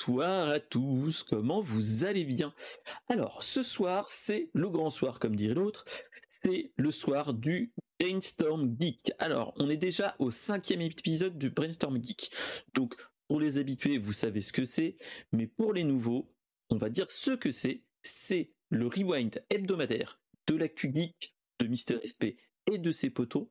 bonsoir à tous, comment vous allez bien? Alors, ce soir, c'est le grand soir, comme dirait l'autre, c'est le soir du Brainstorm Geek. Alors, on est déjà au cinquième épisode du Brainstorm Geek, donc pour les habitués, vous savez ce que c'est, mais pour les nouveaux, on va dire ce que c'est, c'est le rewind hebdomadaire de l'actu geek de Mister SP et de ses potos,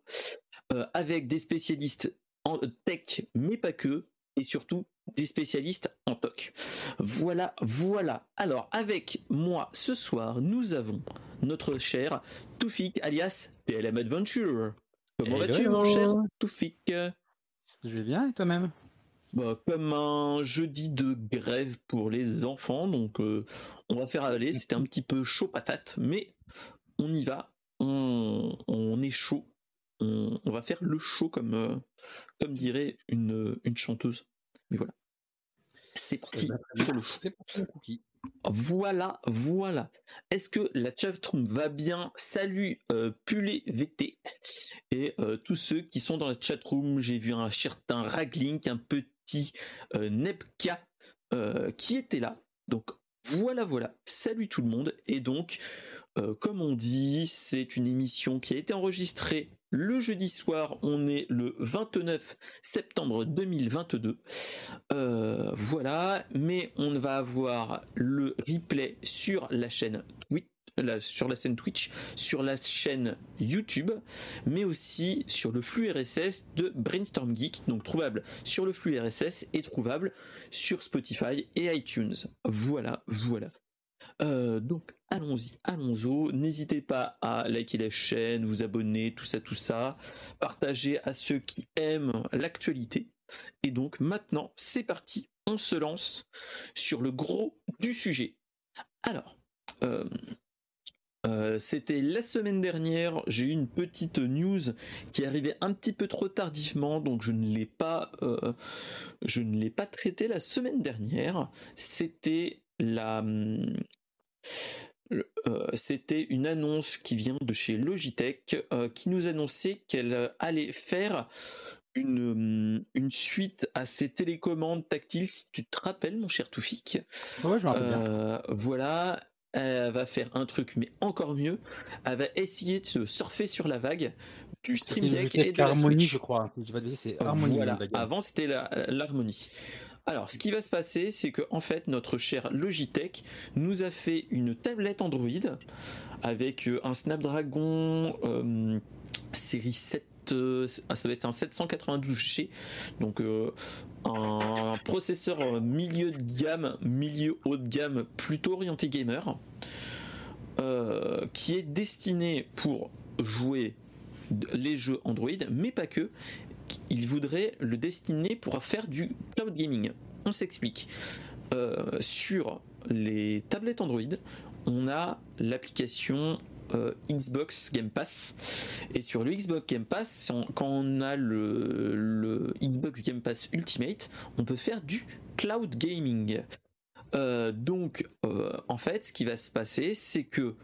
euh, avec des spécialistes en tech, mais pas que, et surtout des spécialistes en TOC. Voilà, voilà. Alors, avec moi ce soir, nous avons notre cher Toufik alias TLM Adventure. Comment vas-tu, mon cher Toufik? Je vais bien et toi-même? Bah, comme un jeudi de grève pour les enfants, donc euh, on va faire aller. C'était un petit peu chaud patate, mais on y va. On, est chaud. On, va faire le show comme, euh, comme dirait une, une chanteuse. Mais voilà. C'est parti eh ben, C'est parti cookie. Voilà, voilà. Est-ce que la chatroom va bien? Salut euh, VT et euh, tous ceux qui sont dans la chatroom. J'ai vu un certain Raglink, un petit euh, Nebka euh, qui était là. Donc voilà, voilà. Salut tout le monde. Et donc, comme on dit, c'est une émission qui a été enregistrée le jeudi soir, on est le 29 septembre 2022. Euh, voilà, mais on va avoir le replay sur la chaîne Twitch, sur la scène Twitch, sur la chaîne YouTube, mais aussi sur le flux RSS de Brainstorm Geek, donc trouvable sur le flux RSS et trouvable sur Spotify et iTunes. Voilà, voilà. Euh, donc allons-y, allons-y. N'hésitez pas à liker la chaîne, vous abonner, tout ça, tout ça. Partager à ceux qui aiment l'actualité. Et donc maintenant, c'est parti. On se lance sur le gros du sujet. Alors, euh, euh, c'était la semaine dernière, j'ai eu une petite news qui arrivait un petit peu trop tardivement, donc je ne l'ai pas, je ne l'ai pas traité la semaine dernière. C'était la, hum, euh, c'était une annonce qui vient de chez Logitech euh, qui nous annonçait qu'elle allait faire une, une, suite à ses télécommandes tactiles, si tu te rappelles, mon cher Toufik. Euh, voilà, elle va faire un truc, mais encore mieux. Elle va essayer de se surfer sur la vague du Stream Deck et de Harmonie, je crois. Avant, c'était l'harmonie. Alors, ce qui va se passer, c'est que en fait, notre cher Logitech nous a fait une tablette Android avec euh, un Snapdragon euh, série 7 euh, ça va être un 792G, donc un processeur milieu de gamme, milieu haut de gamme, plutôt orienté gamer, qui est destiné pour jouer les jeux Android, mais pas que, il voudrait le destiner pour faire du cloud gaming. On s'explique. Euh, sur les tablettes Android, on a l'application euh, Xbox Game Pass. Et sur le Xbox Game Pass, quand on a le, Xbox Game Pass Ultimate, on peut faire du cloud gaming. Euh, donc, en fait, ce qui va se passer, c'est que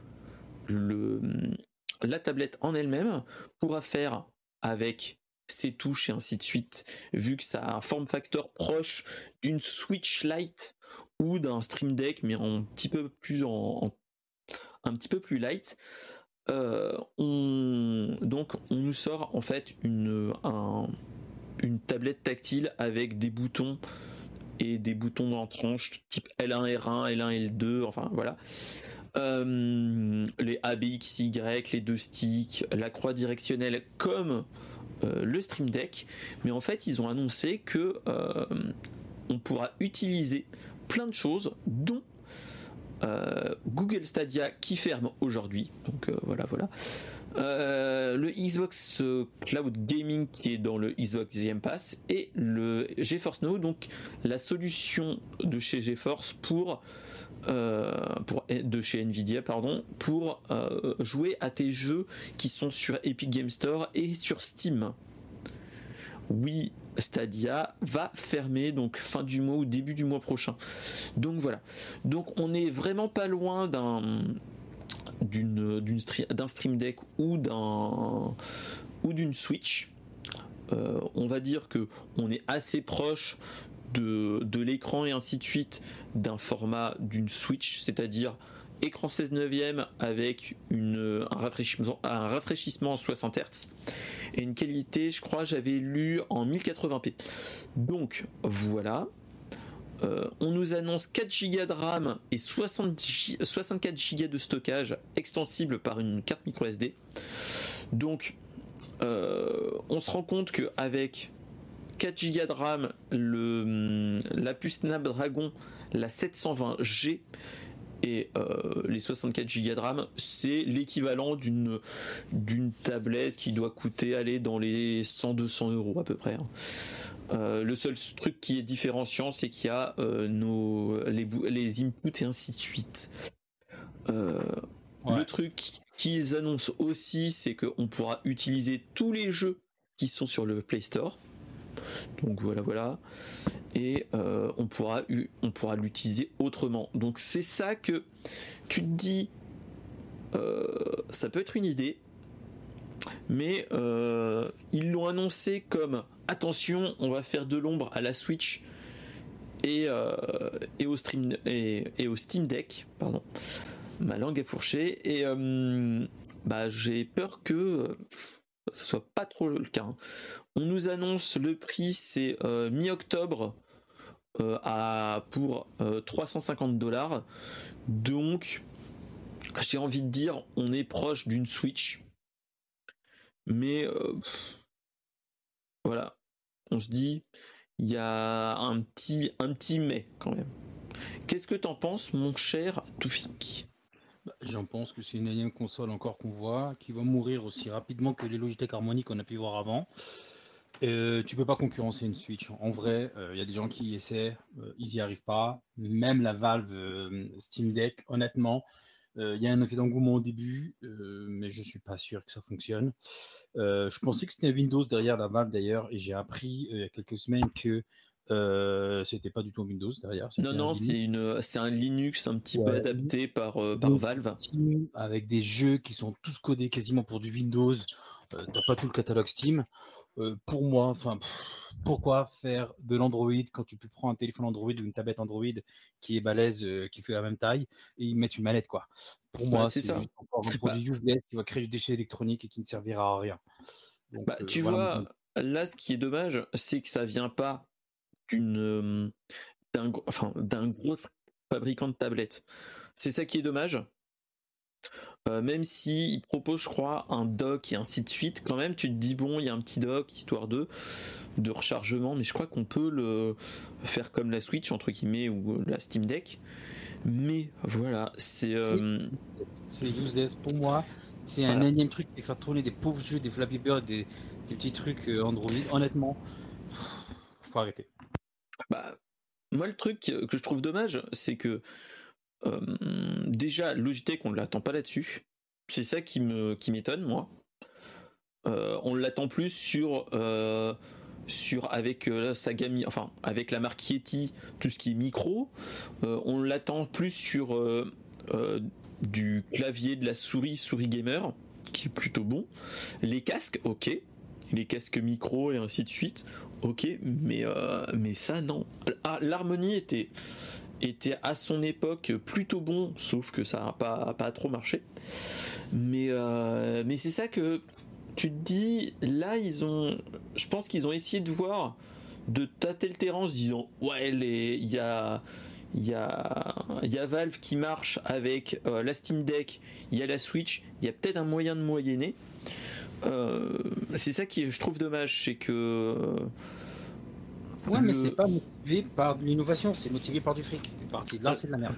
la tablette en elle-même pourra faire avec ses touches et ainsi de suite, vu que ça a un form factor proche d'une Switch Lite ou d'un Stream Deck, mais un petit peu plus en, un petit peu plus light. Euh, on, donc on nous sort en fait une, tablette tactile avec des boutons et des boutons dans tranche type L1, R1, L1, L2, enfin voilà. Euh, les ABXY, les deux sticks, la croix directionnelle comme le Stream Deck, mais en fait ils ont annoncé que euh, on pourra utiliser plein de choses, dont euh, Google Stadia qui ferme aujourd'hui. Donc voilà, voilà. le Xbox Cloud Gaming qui est dans le Xbox Game Pass et le GeForce Now, donc la solution de chez GeForce pour euh, pour, de chez Nvidia pardon, pour euh, jouer à tes jeux qui sont sur Epic Game Store et sur Steam. Oui, Stadia va fermer donc fin du mois ou début du mois prochain. Donc voilà. Donc on est vraiment pas loin d'un d'une d'un stream deck ou d'un ou d'une Switch. Euh, on va dire que on est assez proche de, de l'écran et ainsi de suite d'un format d'une Switch, c'est-à-dire écran 16 neuvième avec une, un, rafraîchissement, un rafraîchissement en 60 Hz et une qualité, je crois, j'avais lu en 1080p. Donc voilà. Euh, on nous annonce 4 Go de RAM et 64 Go de stockage extensible par une carte micro SD. Donc euh, on se rend compte qu'avec 4 Go de RAM, le, la puce Snapdragon, la 720G, et euh, les 64 Go de RAM, c'est l'équivalent d'une d'une tablette qui doit coûter aller dans les 100-200 euros à peu près. Hein. Euh, le seul truc qui est différenciant, c'est qu'il y a euh, nos les, les inputs et ainsi de suite. Le truc qu'ils annoncent aussi, c'est qu'on pourra utiliser tous les jeux qui sont sur le Play Store. Donc voilà, voilà. Et euh, on pourra, on pourra l'utiliser autrement. Donc c'est ça que tu te dis, euh, ça peut être une idée, mais euh, ils l'ont annoncé comme attention, on va faire de l'ombre à la Switch et, au Steam Deck, pardon. Ma langue est fourchée et bah, j'ai peur que ce soit pas trop le cas. Hein. On nous annonce le prix, c'est euh, mi-octobre euh, à pour 350 euh, dollars. Donc, j'ai envie de dire, on est proche d'une Switch. Mais voilà, on se dit, il y a un petit, un petit mais quand même. Qu'est-ce que t'en penses, mon cher Toufik? J'en pense que c'est une énième console encore qu'on voit, qui va mourir aussi rapidement que les Logitech Harmonic qu'on a pu voir avant. Euh, tu peux pas concurrencer une Switch. En vrai, il euh, y a des gens qui essaient, euh, ils y arrivent pas. Même la Valve euh, Steam Deck, honnêtement, il y a un effet d'engouement au début, mais je suis pas sûr que ça fonctionne. je pensais que c'était Windows derrière la Valve d'ailleurs, et j'ai appris il y a quelques semaines que euh, c'était pas du tout Windows derrière. Non, non, c'est une, c'est un Linux un petit peu adapté par, par Valve. Avec des jeux qui sont tous codés quasiment pour du Windows. T'as pas tout le catalogue Steam. Euh, pour moi, enfin, pourquoi faire de l'Android quand tu peux prendre un téléphone Android ou une tablette Android qui est balèze, euh, qui fait la même taille, et y mettre une manette, quoi. Pour moi, c'est ça. encore un bah produit useless qui va créer du déchet électronique et qui ne servira à rien. bah, euh, tu vois, là, ce qui est dommage, c'est que ça vient pas d'une, d'un, enfin, d'un gros fabricant de tablettes. C'est ça qui est dommage. Euh, même si il propose, je crois, un dock et ainsi de suite, quand même, tu te dis bon, il y a un petit dock histoire de de rechargement, mais je crois qu'on peut le faire comme la Switch entre guillemets ou la Steam Deck. Mais voilà, c'est c'est euh, useless pour moi. C'est un énième truc qui fait tourner des pauvres jeux, des Flappy Bird, des, des petits trucs euh, Android. Honnêtement, faut arrêter. Bah, moi, le truc que je trouve dommage, c'est que euh, déjà, Logitech, on ne l'attend pas là-dessus. C'est ça qui m'étonne, moi. Euh, on l'attend plus sur euh, avec sa gamme, enfin avec la marque Yeti, tout ce qui est micro. on l'attend plus sur du clavier, de la souris, souris gamer, qui est plutôt bon. Les casques, ok. Les casques micro et ainsi de suite, ok. Mais mais ça non. Ah, l'harmonie était était à son époque plutôt bon, sauf que ça n'a pas, trop marché. Mais, euh, mais c'est ça que tu te dis, là, ils ont. Je pense qu'ils ont essayé de voir, de tâter le terrain en se disant, ouais, il y a. Il y, a, y a Valve qui marche avec euh, la Steam Deck, il y a la Switch, il y a peut-être un moyen de moyenner. Euh, c'est ça qui je trouve dommage, c'est que Ouais, mais c'est pas motivé par de l'innovation, c'est motivé par du fric. Et partie de là, c'est de la merde.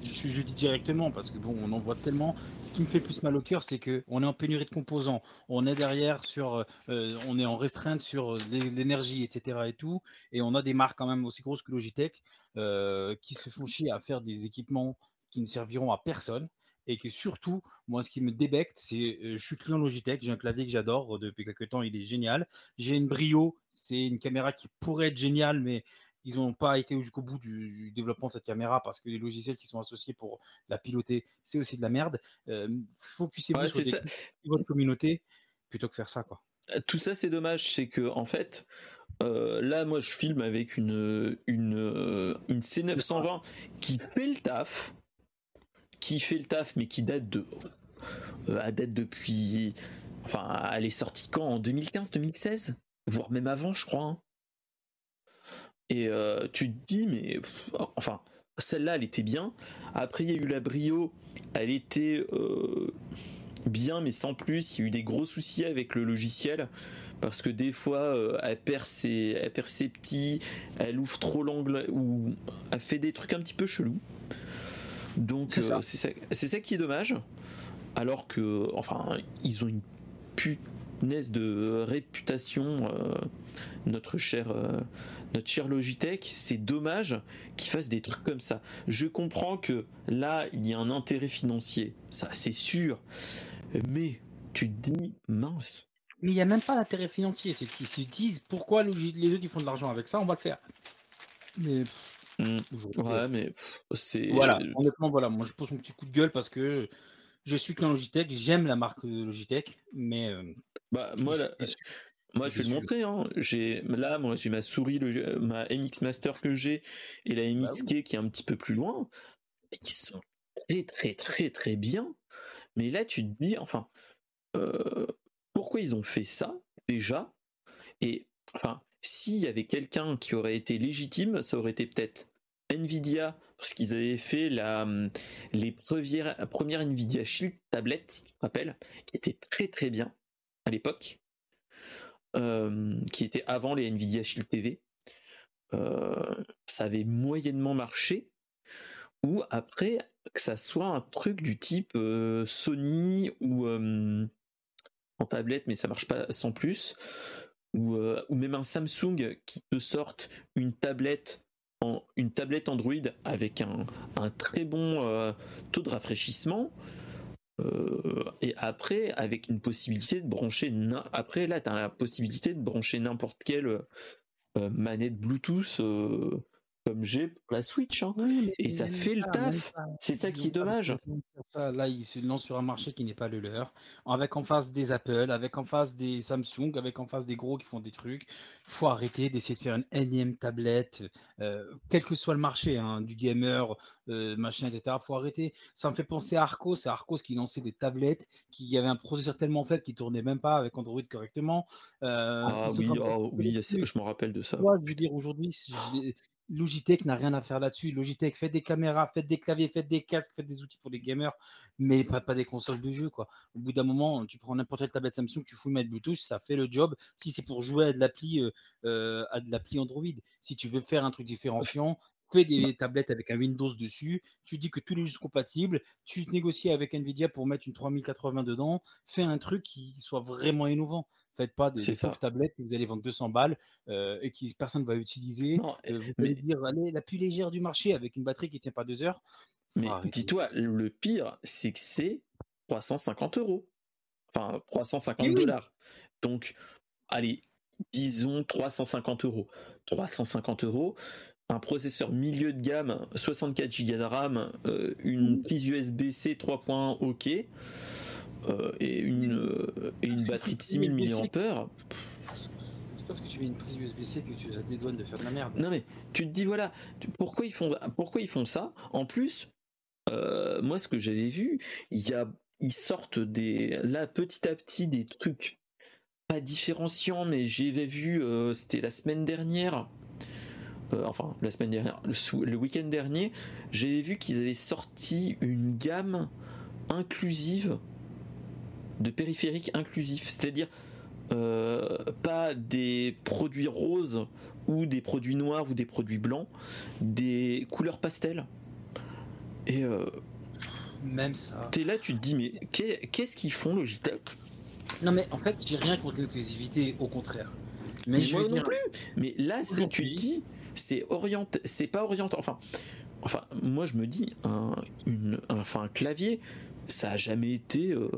Je, je, dis directement parce que bon, on en voit tellement. Ce qui me fait plus mal au cœur, c'est que on est en pénurie de composants. On est derrière sur, euh, on est en restreinte sur l'énergie, etc. et tout. Et on a des marques quand même aussi grosses que Logitech euh, qui se font chier à faire des équipements qui ne serviront à personne et que surtout, moi, ce qui me débecte, c'est euh, je suis client Logitech, j'ai un clavier que j'adore euh, depuis quelques temps, il est génial. J'ai une Brio, c'est une caméra qui pourrait être géniale, mais ils n'ont pas été jusqu'au bout du, développement de cette caméra parce que les logiciels qui sont associés pour la piloter, c'est aussi de la merde. Euh, Focussez-vous sur votre communauté plutôt que faire ça, quoi. Tout ça, c'est dommage, c'est que en fait, là, moi, je filme avec une, une, une C920 qui fait le taf, qui fait le taf, mais qui date de, à date depuis, enfin, elle est sortie quand? En 2015-2016 Voire même avant, je crois. Hein. Et tu te dis, mais, enfin, celle-là, elle était bien. Après, il y a eu la Brio, elle était bien, mais sans plus. Il y a eu des gros soucis avec le logiciel parce que des fois, euh, elle, perd ses, elle perd ses petits, elle ouvre trop l'angle ou elle fait des trucs un petit peu chelous. Donc c'est ça. Euh, ça, qui est dommage. Alors que, enfin, ils ont une punaise de réputation, euh, notre cher, notre cher Logitech. C'est dommage qu'ils fassent des trucs comme ça. Je comprends que là, il y a un intérêt financier, ça c'est sûr. Mais tu te dis, mince. Mais il n'y a même pas d'intérêt financier. C'est qu'ils se disent pourquoi les autres ils font de l'argent avec ça, on va le faire. Mais. Mmh. Ouais, mais c'est. Voilà, honnêtement, voilà. Moi, je pose mon petit coup de gueule parce que je suis qu'un Logitech. J'aime la marque Logitech, mais. Euh, bah, moi, moi, je vais le montrer. Hein. J'ai là, moi, j'ai ma souris, ma MX Master que j'ai et la bah MXK qui est un petit peu plus loin. Et qui sont très, très, très, très bien. Mais là, tu te dis, enfin, euh, pourquoi ils ont fait ça déjà? Et enfin, s'il y avait quelqu'un qui aurait été légitime, ça aurait été peut-être Nvidia, parce qu'ils avaient fait la, les premières, premières Nvidia Shield tablettes, si tu te qui étaient très très bien à l'époque, euh, qui étaient avant les Nvidia Shield TV. Euh, ça avait moyennement marché, ou après que ça soit un truc du type euh, Sony ou euh, en tablette, mais ça marche pas sans plus, ou, euh, ou même un Samsung qui te sorte une tablette une tablette Android avec un, très bon taux de rafraîchissement. et après, avec une possibilité de brancher. Après, là, la possibilité de brancher n'importe quelle manette Bluetooth comme j'ai pour la Switch. Hein. et ça fait le taf. C'est ça qui est dommage. là, ils se lancent sur un marché qui n'est pas le leur. Avec en face des Apple, avec en face des Samsung, avec en face des gros qui font des trucs. Faut arrêter d'essayer de faire une énième tablette, euh, quel que soit le marché, hein, du gamer, euh, machin, etc. Faut arrêter. Ça me fait penser à Arcos. C'est Arcos qui lançait des tablettes qui avaient un processeur tellement faible qui tournait même pas avec Android correctement. Euh, ah oui, oh, oui je me rappelle de ça. je veux dire, aujourd'hui, Logitech n'a rien à faire là-dessus. Logitech, fait des caméras, faites des claviers, faites des casques, faites des outils pour les gamers, mais pas, pas des consoles de jeu. Quoi. Au bout d'un moment, tu prends n'importe quelle tablette Samsung, tu fous mettre Bluetooth, ça fait le job. Si c'est pour jouer à de l'appli euh, euh, à de l'appli Android, si tu veux faire un truc différenciant, fais des tablettes avec un Windows dessus, tu dis que tous les jeux sont compatibles, tu négocies avec Nvidia pour mettre une 3080 dedans, fais un truc qui soit vraiment innovant. Faites pas des, des tablettes que vous allez vendre 200 balles euh, et que personne ne va utiliser. Euh, vous pouvez dire, allez, la plus légère du marché avec une batterie qui ne tient pas deux heures. Mais dis-toi, le pire, c'est que c'est 350 euros. Enfin, 350 dollars. Donc, allez, disons 350 euros. 350 euros, un processeur milieu de gamme, 64 Go de RAM, euh, une prise USB-C 3.1 OK. Euh, et, une, euh, et une batterie de 6000 mAh. Parce que tu mets une prise USB-C que tu as des douanes de faire de la merde. Non mais tu te dis voilà, pourquoi ils font pourquoi ils font ça? En plus, euh, moi ce que j'avais vu, il y a ils sortent des là petit à petit des trucs pas différenciants, mais j'avais vu c'était la semaine dernière. enfin, la semaine dernière, le, le week-end dernier, j'avais vu qu'ils avaient sorti une gamme inclusive de périphériques inclusifs, c'est-à-dire euh, pas des produits roses ou des produits noirs ou des produits blancs, des couleurs pastel. Et euh, même ça. T'es là, tu te dis mais qu'est-ce qu'ils font Logitech? Non mais en fait, j'ai rien contre l'inclusivité, au contraire. Mais, je moi non plus. Mais là, si tu dis, c'est orienté, c'est pas orienté. Enfin, enfin, moi je me dis un, une, enfin un clavier ça a jamais été euh,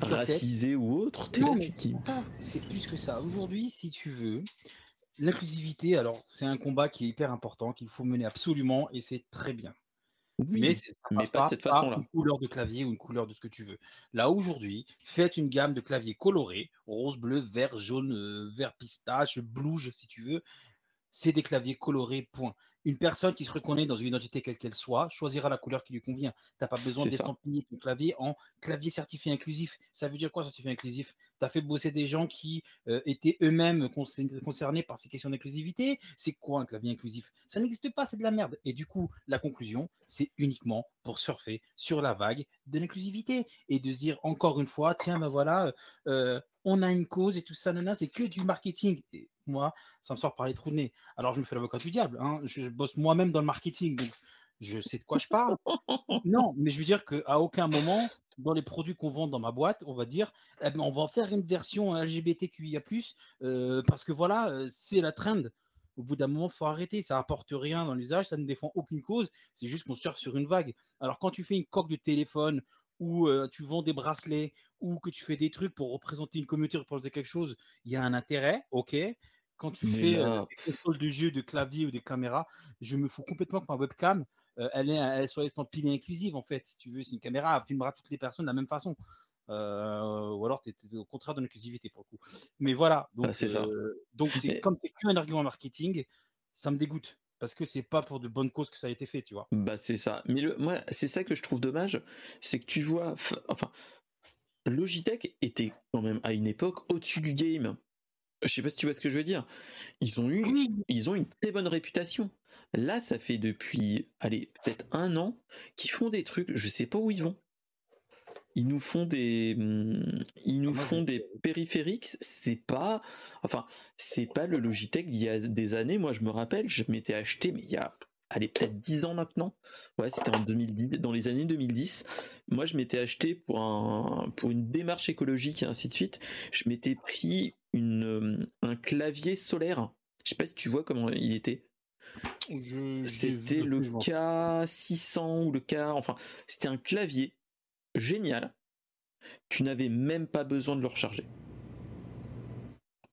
racisé ou autre. c'est plus que ça. Aujourd'hui, si tu veux, l'inclusivité, alors c'est un combat qui est hyper important, qu'il faut mener absolument, et c'est très bien. mais, pas de cette façon-là. Une couleur de clavier ou une couleur de ce que tu veux. Là aujourd'hui, faites une gamme de claviers colorés, rose, bleu, vert, jaune, euh, vert pistache, blouge si tu veux. C'est des claviers colorés, point une personne qui se reconnaît dans une identité quelle qu'elle soit choisira la couleur qui lui convient. Tu n'as pas besoin d'estampiller ton clavier en clavier certifié inclusif. Ça veut dire quoi certifié inclusif? Tu as fait bosser des gens qui euh, étaient eux-mêmes concernés par ces questions d'inclusivité? C'est quoi un clavier inclusif? Ça n'existe pas, c'est de la merde. Et du coup, la conclusion, c'est uniquement pour surfer sur la vague de l'inclusivité et de se dire encore une fois, tiens, ben voilà, euh, on a une cause et tout ça, nana, c'est que du marketing. Et moi, ça me sort par les trous de nez. Alors, je me fais l'avocat du diable. Hein. Je bosse moi-même dans le marketing, donc je sais de quoi je parle. non, mais je veux dire qu'à aucun moment, dans les produits qu'on vend dans ma boîte, on va dire, eh ben, on va faire une version LGBTQIA+, euh, parce que voilà, euh, c'est la trend. Au bout d'un moment, il faut arrêter. Ça apporte rien dans l'usage, ça ne défend aucune cause. C'est juste qu'on surfe sur une vague. Alors, quand tu fais une coque de téléphone ou euh, tu vends des bracelets ou que tu fais des trucs pour représenter une communauté, représenter quelque chose, il y a un intérêt, ok. Quand tu fais euh, des consoles de jeu, de clavier ou des caméras, je me fous complètement que ma webcam, euh, elle, est, elle soit estampillée inclusive en fait. Si tu veux, c'est une caméra, elle filmera toutes les personnes de la même façon. Ou alors tu es, au contraire de l'inclusivité pour le coup. Mais voilà, donc bah, c'est donc c'est comme c'est qu'un argument marketing, ça me dégoûte parce que c'est pas pour de bonnes causes que ça a été fait, tu vois. Bah c'est ça. Mais le, moi, c'est ça que je trouve dommage, c'est que tu vois, enfin, Logitech était quand même à une époque au-dessus du game. Je sais pas si tu vois ce que je veux dire. Ils ont eu, ils ont une très bonne réputation. Là, ça fait depuis, allez, peut-être un an qu'ils font des trucs. Je sais pas où ils vont ils nous font des hmm, ils nous ah, font des périphériques. C'est pas enfin c'est pas le Logitech d'il y a des années. Moi je me rappelle je m'étais acheté mais il y a allez peut-être 10 ans maintenant. Ouais c'était en 2010 dans les années 2010 moi je m'étais acheté pour un pour une démarche écologique et ainsi de suite. Je m'étais pris une un clavier solaire. Je sais pas si tu vois comment il était. C'était le K600 ou le K enfin c'était un clavier génial, tu n'avais même pas besoin de le recharger.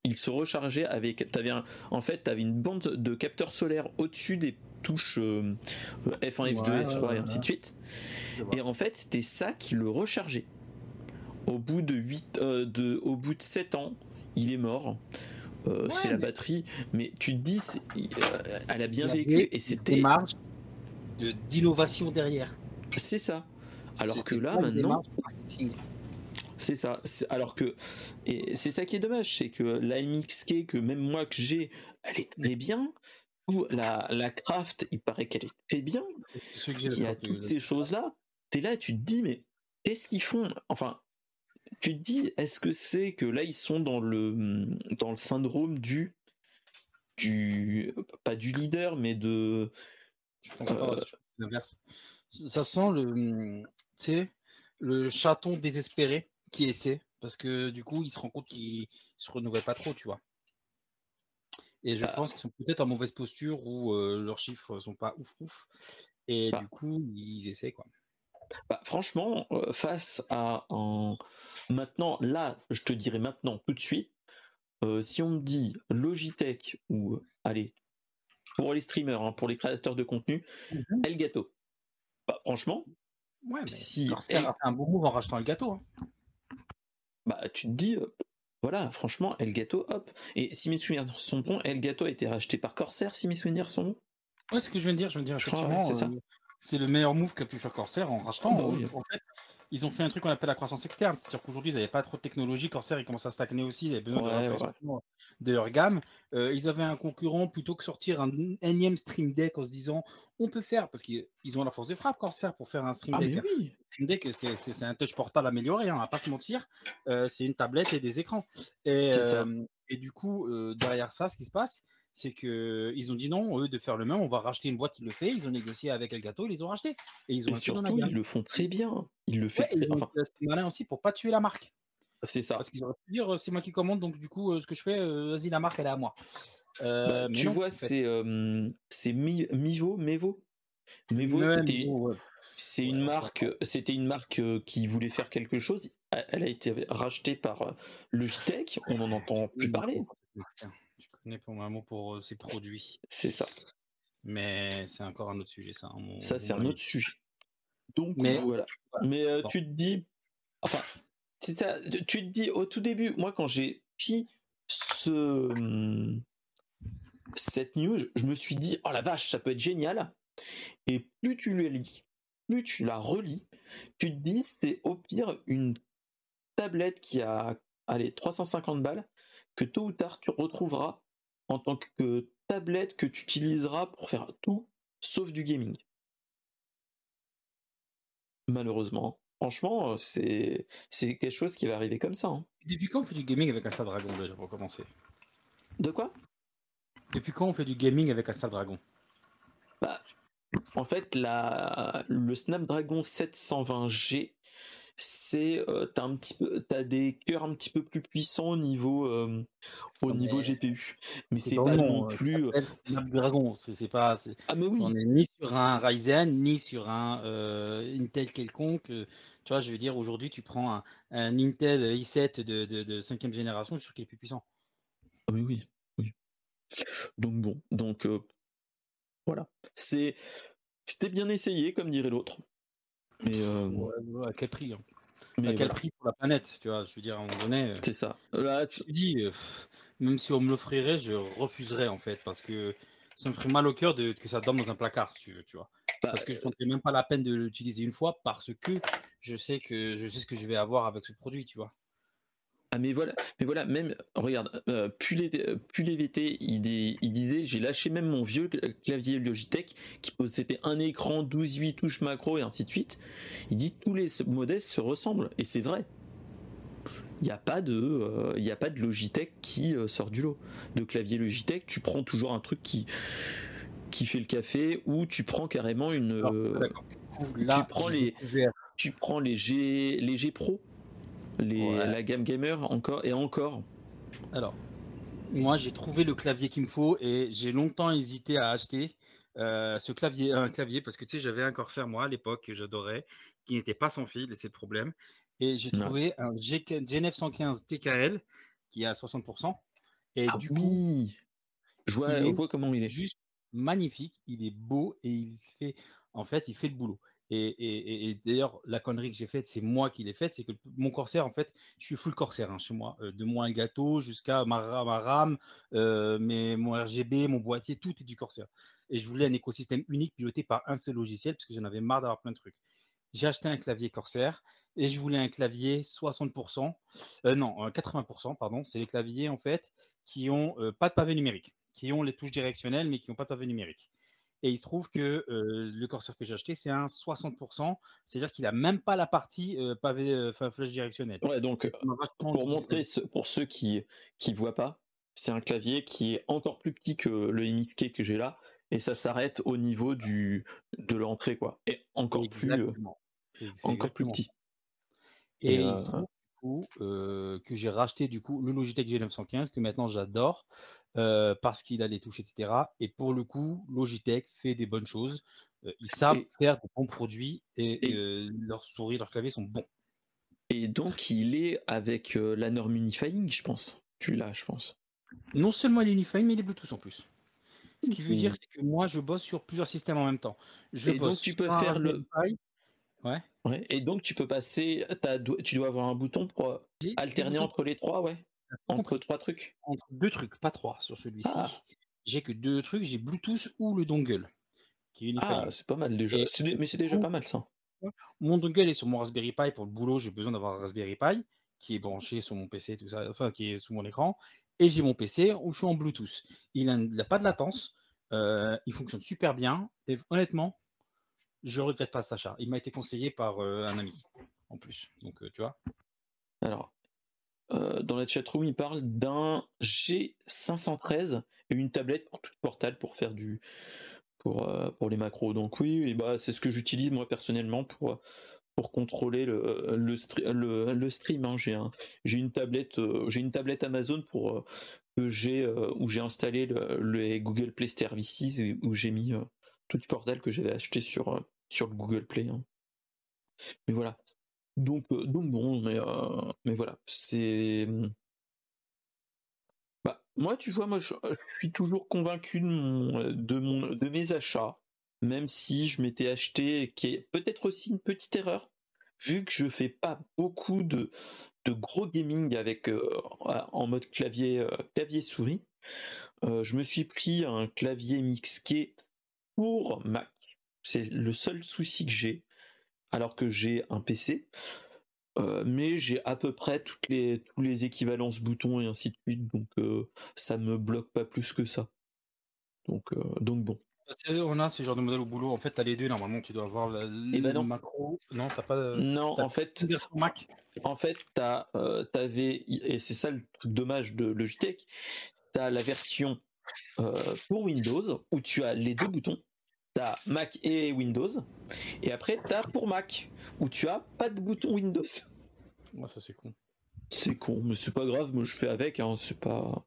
Il se rechargeait avec. Avais en fait, tu avais une bande de capteurs solaires au-dessus des touches euh, F1, F2, F3 et ainsi de suite. Et en fait, c'était ça qui le rechargeait. Au bout de 8, euh, de, au bout de 7 ans, il est mort. Euh, c'est la batterie, mais tu te dis, elle a bien vécu et c'était. d'innovation derrière. C'est ça. Alors que là, maintenant. C'est ça. Alors que. Et c'est ça qui est dommage, c'est que la MXK, que même moi que j'ai, elle est très bien. Ou la, la craft, il paraît qu'elle est très bien. Il y a toutes ces choses-là. T'es là, tu te dis, mais qu'est-ce qu'ils font Enfin, tu te dis, est-ce que c'est que là, ils sont dans le, dans le syndrome du. du pas du leader, mais de. Je pense pas, c'est l'inverse. Ça sent le sais, le chaton désespéré qui essaie, parce que du coup, il se rend compte qu'il se renouvelle pas trop, tu vois. Et je bah. pense qu'ils sont peut-être en mauvaise posture ou euh, leurs chiffres sont pas ouf ouf. Et bah. du coup, ils essaient quoi. Bah, franchement, euh, face à un. Maintenant, là, je te dirais maintenant, tout de suite, euh, si on me dit Logitech ou, allez, pour les streamers, hein, pour les créateurs de contenu, mm Elgato. Bah, franchement, Ouais, mais si Corsair a fait un bon move en rachetant le gâteau. Hein. Bah, tu te dis, euh, voilà, franchement, El Gato, hop. Et si mes souvenirs sont bons, El Gato a été racheté par Corsair, si mes souvenirs sont bons? Ouais, c'est ce que je viens de dire. Je viens de dire, c'est. Euh, c'est le meilleur move qu'a pu faire Corsair en rachetant. Ah bah en fait, ils ont fait un truc qu'on appelle la croissance externe. C'est-à-dire qu'aujourd'hui, ils n'avaient pas trop de technologie. Corsair, ils commencent à stagner aussi. Ils avaient besoin de, leur gamme. Euh, ils avaient un concurrent plutôt que sortir un énième Stream Deck en se disant on peut faire, parce qu'ils ont la force de frappe, Corsair, pour faire un Stream ah, Deck. Oui. Stream Deck, c'est un touch portable amélioré, hein, on va pas se mentir. Euh, c'est une tablette et des écrans. Et, euh, et du coup, derrière ça, ce qui se passe, c'est que ils ont dit non, eux, de faire le même, on va racheter une boîte qui le fait. Ils ont négocié avec Elgato, ils les ont rachetés. Et ils ont surtout, ils le font très bien. Ils le font très bien. C'est malin aussi pour pas tuer la marque. C'est ça. Parce qu'ils auraient pu dire c'est moi qui commande, donc du coup, euh, ce que je fais, euh, vas-y, la marque, elle est à moi. Euh, bah, tu vois, c'est c'est Mivo, Mevo. Mevo, c'était c'est une marque, c'était une marque qui voulait faire quelque chose. Elle a été rachetée par Logitech. On n'en entend plus parler pour un mot pour ses produits. C'est ça. Mais c'est encore un autre sujet, ça. ça, c'est un autre sujet. Donc mais, voilà. Mais euh, tu te dis, enfin, tu te dis au tout début, moi quand j'ai pris ce cette news, je me suis dit, oh la vache, ça peut être génial. Et plus tu la lis, plus tu la relis, tu te dis, c'est au pire une tablette qui a, allez, 350 balles, que tôt ou tard tu retrouveras en tant que tablette que tu utiliseras pour faire tout sauf du gaming. Malheureusement. Franchement, c'est c'est quelque chose qui va arriver comme ça. Hein. Depuis quand on fait du gaming avec un Star Dragon déjà pour commencer? De quoi? Depuis quand on fait du gaming avec un Star Dragon? Bah, En fait, la, le Snapdragon 720G c'est euh, t'as un petit peu t'as des cœurs un petit peu plus puissants au niveau euh, au niveau GPU mais c'est pas non euh, plus Snapdragon c'est pas ah mais oui. on est ni sur un Ryzen ni sur un Intel quelconque tu vois je veux dire aujourd'hui tu prends un, Intel i7 de, de, cinquième génération je suis sûr qu'il est plus puissant. Ah oui oui oui. Donc bon donc voilà. C'est c'était bien essayé comme dirait l'autre mais euh, à quel prix hein À quel prix pour la planète Tu vois, je veux dire, à un moment donné. Euh, c'est ça. Là, tu dis, euh, même si on me l'offrirait, je refuserais en fait, parce que ça me ferait mal au cœur de, que ça dorme dans un placard, si tu veux, tu vois. Bah, parce que je ne prendrais même pas la peine de l'utiliser une fois, parce que je sais que je sais ce que je vais avoir avec ce produit, tu vois. Ah mais voilà, mais voilà, même regarde, euh, VT, il, disait j'ai lâché même mon vieux clavier Logitech qui possédait un écran 12-8 touches macro et ainsi de suite. Il dit tous les modèles se ressemblent et c'est vrai. Il n'y a pas de euh, il y a pas de Logitech qui euh, sort du lot. De clavier Logitech, tu prends toujours un truc qui qui fait le café ou tu prends carrément une tu prends les tu prends les G les G Pro la gamme gamer encore et encore. Alors, moi j'ai trouvé le clavier qu'il me faut et j'ai longtemps hésité à acheter euh, ce clavier, un clavier parce que tu sais j'avais un Corsair moi à l'époque que j'adorais, qui n'était pas sans fil et c'est le problème. Et j'ai trouvé un G, 915 TKL qui est à 60%. Et ah du coup, je vois, comment il est. Juste magnifique, il est beau et il fait, en fait, il fait le boulot. Et, d'ailleurs, la connerie que j'ai faite, c'est moi qui l'ai faite, c'est que mon Corsair, en fait, je suis full Corsair hein, chez moi, euh, de moins gâteau jusqu'à ma, RAM, euh, mon RGB, mon boîtier, tout est du Corsair. Et je voulais un écosystème unique piloté par un seul logiciel parce que j'en avais marre d'avoir plein de trucs. J'ai acheté un clavier Corsair et je voulais un clavier 60%, euh, non, 80%, pardon. C'est les claviers en fait qui ont pas de pavé numérique, qui ont les touches directionnelles mais qui n'ont pas de pavé numérique. Et il se trouve que le Corsair que j'ai acheté, c'est un 60%, c'est-à-dire qu'il n'a même pas la partie pavé, flèche directionnelle. Ouais, donc pour montrer, pour ceux qui qui voient pas, c'est un clavier qui est encore plus petit que le MSK que j'ai là, et ça s'arrête au niveau du de l'entrée quoi, et encore plus encore plus petit. Et, il se trouve du coup, que j'ai racheté du coup le Logitech G915 que maintenant j'adore euh, parce qu'il a les touches, etc. Et pour le coup, Logitech fait des bonnes choses. Euh, ils savent faire de bons produits et, euh, leurs souris, leurs claviers sont bons. Et donc, il est avec la norme Unifying, je pense. Tu l'as, je pense. Non seulement l'Unifying, mais il est Bluetooth en plus. Ce qui veut dire, c'est que moi, je bosse sur plusieurs systèmes en même temps. Je et donc, tu peux faire le. Ouais. ouais. Et donc, tu peux passer. Tu dois avoir un bouton pour alterner entre les trois, ouais. Entre trois trucs Entre deux trucs, pas trois sur celui-ci. Ah. J'ai que deux trucs, j'ai Bluetooth ou le dongle. Qui est ah, c'est pas mal déjà. mais c'est déjà pas mal ça. Mon dongle est sur mon Raspberry Pi pour le boulot, j'ai besoin d'avoir un Raspberry Pi qui est branché sur mon PC, tout ça, enfin qui est sous mon écran. Et j'ai mon PC où je suis en Bluetooth. Il n'a pas de latence, euh, il fonctionne super bien. Et honnêtement, je regrette pas cet achat. Il m'a été conseillé par euh, un ami en plus. Donc euh, tu vois. Alors, euh, dans la chatroom, il parle d'un G513 et une tablette pour toute portable pour faire du pour euh, pour les macros. Donc oui, bah c'est ce que j'utilise moi personnellement pour pour contrôler le le, le, stream. Hein. J'ai un, une tablette euh, une tablette Amazon pour que j'ai où j'ai installé le, Google Play Services où j'ai mis tout le portal que j'avais acheté sur sur le Google Play. Hein. Mais voilà, donc, euh, donc bon, mais, euh, voilà, c'est. Bah, moi, tu vois, moi, je, suis toujours convaincu de, mon, de, mon, de mes achats, même si je m'étais acheté, qui est peut-être aussi une petite erreur, vu que je fais pas beaucoup de, gros gaming avec euh, en mode clavier, euh, clavier souris, euh, je me suis pris un clavier mixé pour Mac. C'est le seul souci que j'ai, alors que j'ai un PC. Euh, mais j'ai à peu près toutes les, tous les équivalences boutons et ainsi de suite, donc euh, ça me bloque pas plus que ça. Donc, euh, donc bon. On a ce genre de modèle au boulot. En fait, tu as les deux. Normalement, tu dois avoir la, eh ben non. macro. Non, t'as pas. Non, en fait. Mac. En fait, t'as, t'avais et c'est ça le truc dommage de Logitech. T'as la version pour Windows où tu as les deux boutons t'as Mac et Windows. Et après, t'as pour Mac, où tu as pas de bouton Windows. Moi, ça c'est con. C'est con, mais c'est pas grave, moi je fais avec, hein, c'est pas.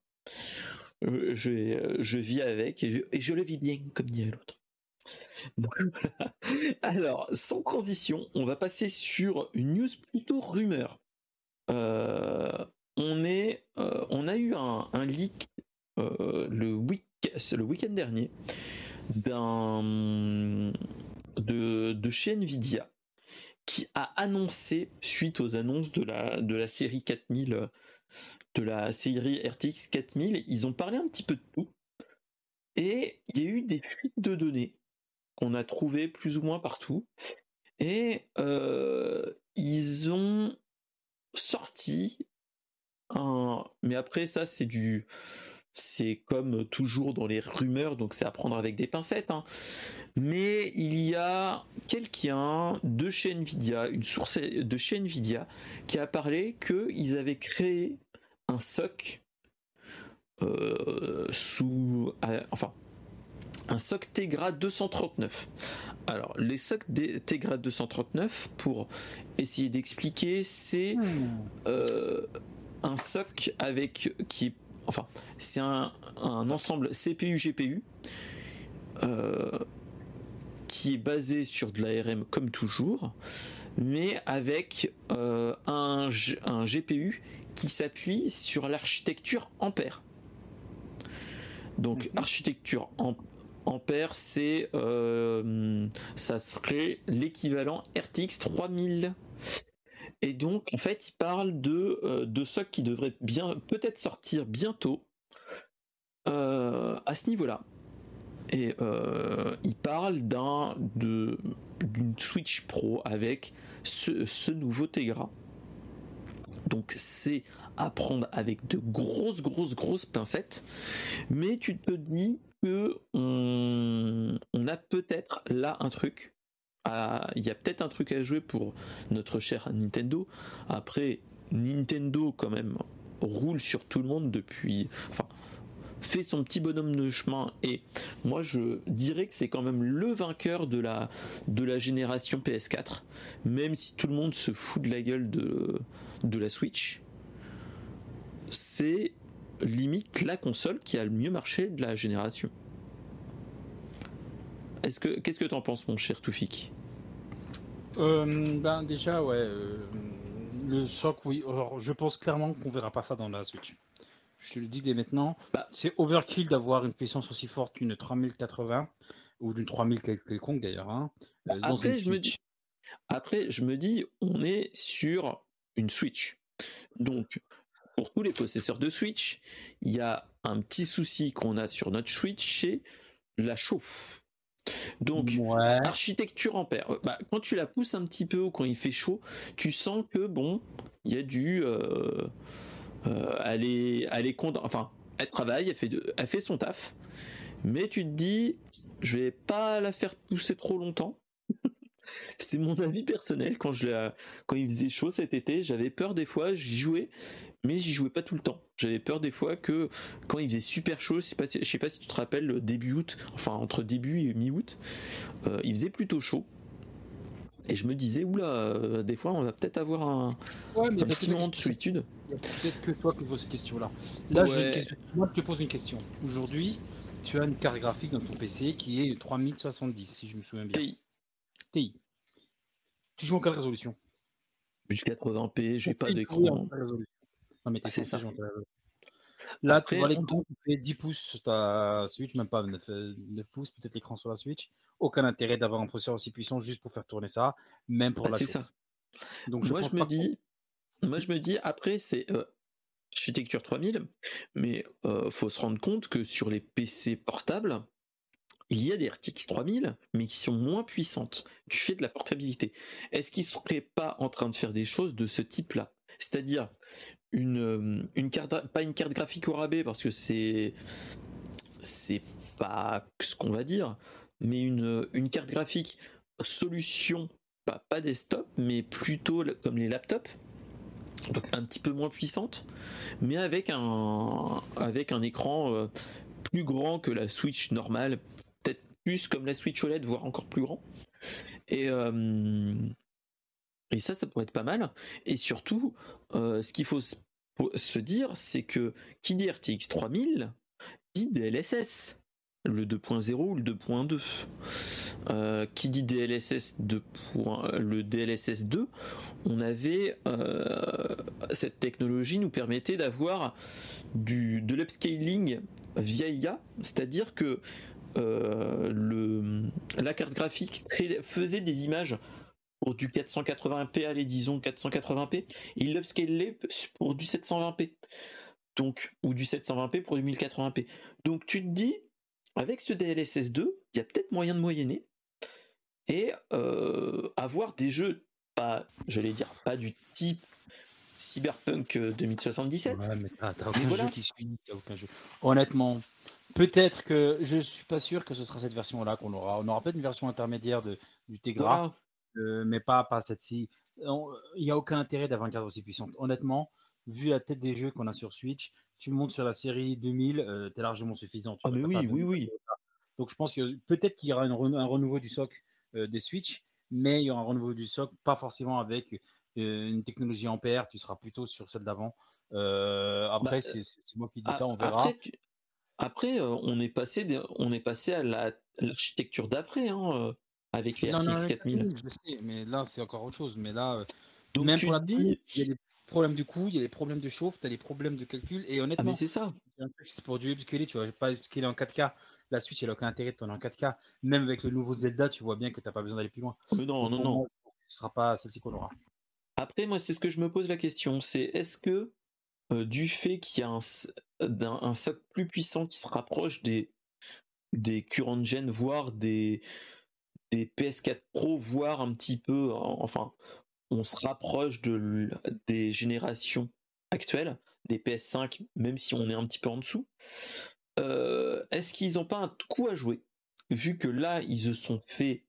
Euh, je, euh, je, vis avec et je, le vis bien, comme dirait l'autre. Alors, sans transition, on va passer sur une news plutôt rumeur. Euh, on, est, on a eu un, un leak le, week, le week-end dernier d'un de, de chez Nvidia qui a annoncé suite aux annonces de la de la série 4000 de la série RTX 4000 ils ont parlé un petit peu de tout. Et il y a eu des fuites de données qu'on a trouvées plus ou moins partout. Et euh, ils ont sorti un mais après ça c'est du c'est comme toujours dans les rumeurs, donc c'est à prendre avec des pincettes. Hein. Mais il y a quelqu'un de chez Nvidia, une source de chez Nvidia, qui a parlé qu'ils avaient créé un SOC euh, sous, euh, enfin, un SOC Tegra 239. Alors, les SOC Tegra 239, pour essayer d'expliquer, c'est hmm. euh, un SOC avec qui est enfin, c'est un, ensemble CPU-GPU euh, qui est basé sur de l'ARM comme toujours, mais avec euh, un, GPU qui s'appuie sur l'architecture Ampère. Donc, mhm. architecture Ampère, c'est euh, ça serait l'équivalent RTX 3000 et donc, en fait, il parle de, euh, de SOC qui devrait bien peut-être sortir bientôt euh, à ce niveau-là. Et euh, il parle d'un d'une Switch Pro avec ce, nouveau Tegra. Donc c'est à prendre avec de grosses, grosses, grosses pincettes. Mais tu te dis que on, on a peut-être là un truc il y a peut-être un truc à jouer pour notre cher Nintendo. Après, Nintendo quand même roule sur tout le monde depuis, enfin, fait son petit bonhomme de chemin. Et moi je dirais que c'est quand même le vainqueur de la de la génération PS4 même si tout le monde se fout de la gueule de de la Switch. C'est limite la console qui a le mieux marché de la génération est-ce que qu'est-ce que t'en penses, mon cher Toufik? Euh, Ben déjà, ouais, euh, le soc, oui. je pense clairement qu'on verra pas ça dans la Switch. Je te le dis dès maintenant. Bah, c'est overkill d'avoir une puissance aussi forte qu'une 3080 ou d'une 3000 quelconque d'ailleurs. Hein, euh, après, je me dis, après, je me dis, on est sur une Switch. Donc, pour tous les possesseurs de Switch, il y a un petit souci qu'on a sur notre Switch, c'est la chauffe. Donc, architecture ampère. Euh, bah, quand tu la pousses un petit peu ou quand il fait chaud, tu sens que bon, il y a du. Euh, euh, elle est, elle est enfin, elle travaille, elle fait, elle fait son taf, mais tu te dis, je vais pas la faire pousser trop longtemps. C'est mon avis personnel. Quand, je quand il faisait chaud cet été, j'avais peur des fois, j'y jouais, mais j'y jouais pas tout le temps. J'avais peur des fois que quand il faisait super chaud, je sais pas, sais pas si tu te rappelles, début août, enfin entre début et mi-août, euh, il faisait plutôt chaud. Et je me disais, oula, euh, des fois on va peut-être avoir un, petit moment de solitude. Peut-être que toi qui poses cette question-là. Là, moi je te pose une question. Aujourd'hui, tu as une carte graphique dans ton PC qui est 3070, si je me souviens bien. TI. TI. Tu joues en quelle résolution? 1080p, j'ai pas d'écran. Non, mais ça. Là, tu vois l'écran fait 10 pouces sur ta Switch, même pas 9, pouces, peut-être l'écran sur la Switch. Aucun intérêt d'avoir un processeur aussi puissant juste pour faire tourner ça, même pour bah, la C'est ça. Donc, moi, je me dis, moi, je me dis, après, c'est euh, architecture 3000, mais euh, faut se rendre compte que sur les PC portables, il y a des RTX 3000, mais qui sont moins puissantes du fait de la portabilité. Est-ce qu'ils ne seraient pas en train de faire des choses de ce type-là? C'est-à-dire une, euh, une carte, pas une carte graphique au rabais, parce que c'est c'est pas ce qu'on va dire, mais une, une carte graphique solution, pas, pas desktop, mais plutôt comme les laptops, donc un petit peu moins puissante, mais avec un, avec un écran euh, plus grand que la Switch normale, peut-être plus comme la Switch OLED, voire encore plus grand. Et, euh, et ça, ça pourrait être pas mal. Et surtout, euh, ce qu'il faut se dire, c'est que qui dit RTX 3000 dit DLSS le 2.0 ou le 2.2. Euh, qui dit DLSS 2. Le DLSS 2, on avait euh, cette technologie nous permettait d'avoir de l'upscaling via IA, c'est-à-dire que euh, la carte graphique faisait des images pour du 480p, allez disons 480p, et il l'upscalait pour du 720p. Donc, ou du 720p pour du 1080p. Donc tu te dis, avec ce DLSS 2, il y a peut-être moyen de moyenner et euh, avoir des jeux, pas, j'allais dire, pas du type Cyberpunk 2077. Ouais, mais t'as, aucun jeu qui suit, aucun jeu. Honnêtement, peut-être que je suis pas sûr que ce sera cette version-là qu'on aura. On aura peut-être une version intermédiaire de, du Tegra, euh, mais pas, pas cette-ci. Il n'y a aucun intérêt d'avoir une carte aussi puissante. Honnêtement, vu la tête des jeux qu'on a sur Switch, tu montes sur la série 2000, euh, tu es largement suffisant. ah, mais oui, oui, oui. Donc je pense que peut-être qu'il y aura un renouveau du SOC euh, des Switch, mais il y aura un renouveau du SOC, pas forcément avec euh, une technologie ampère, tu seras plutôt sur celle d'avant. après, bah, c'est moi qui dis ça, on verra. Après, on, est passé on est passé à l'architecture d'après, hein, avec les RTX 4000. Je sais, mais là, c'est encore autre chose. Mais là, Donc, même pour la dis... il y a des problèmes de coût, il y a des problèmes de chauffe, tu as des problèmes de calcul. Et honnêtement, ah, c'est ça. C'est pour du upscaler, tu vas pas upscaler en 4K. La Switch, elle n'a aucun intérêt de tourner en 4K. Même avec le nouveau Zelda, tu vois bien que tu n'as pas besoin d'aller plus loin. Mais non, non, non. Ce sera pas celle-ci qu'on aura. Après, moi, c'est ce que je me pose la question. C'est est-ce que euh, du fait qu'il y a un, un, socle plus puissant qui se rapproche des, des current gen, voire des, des PS4 Pro, voire un petit peu, enfin, on se rapproche de, des générations actuelles, des PS5, même si on est un petit peu en dessous. Euh, est-ce qu'ils n'ont pas un coup à jouer? Vu que là, ils se sont fait,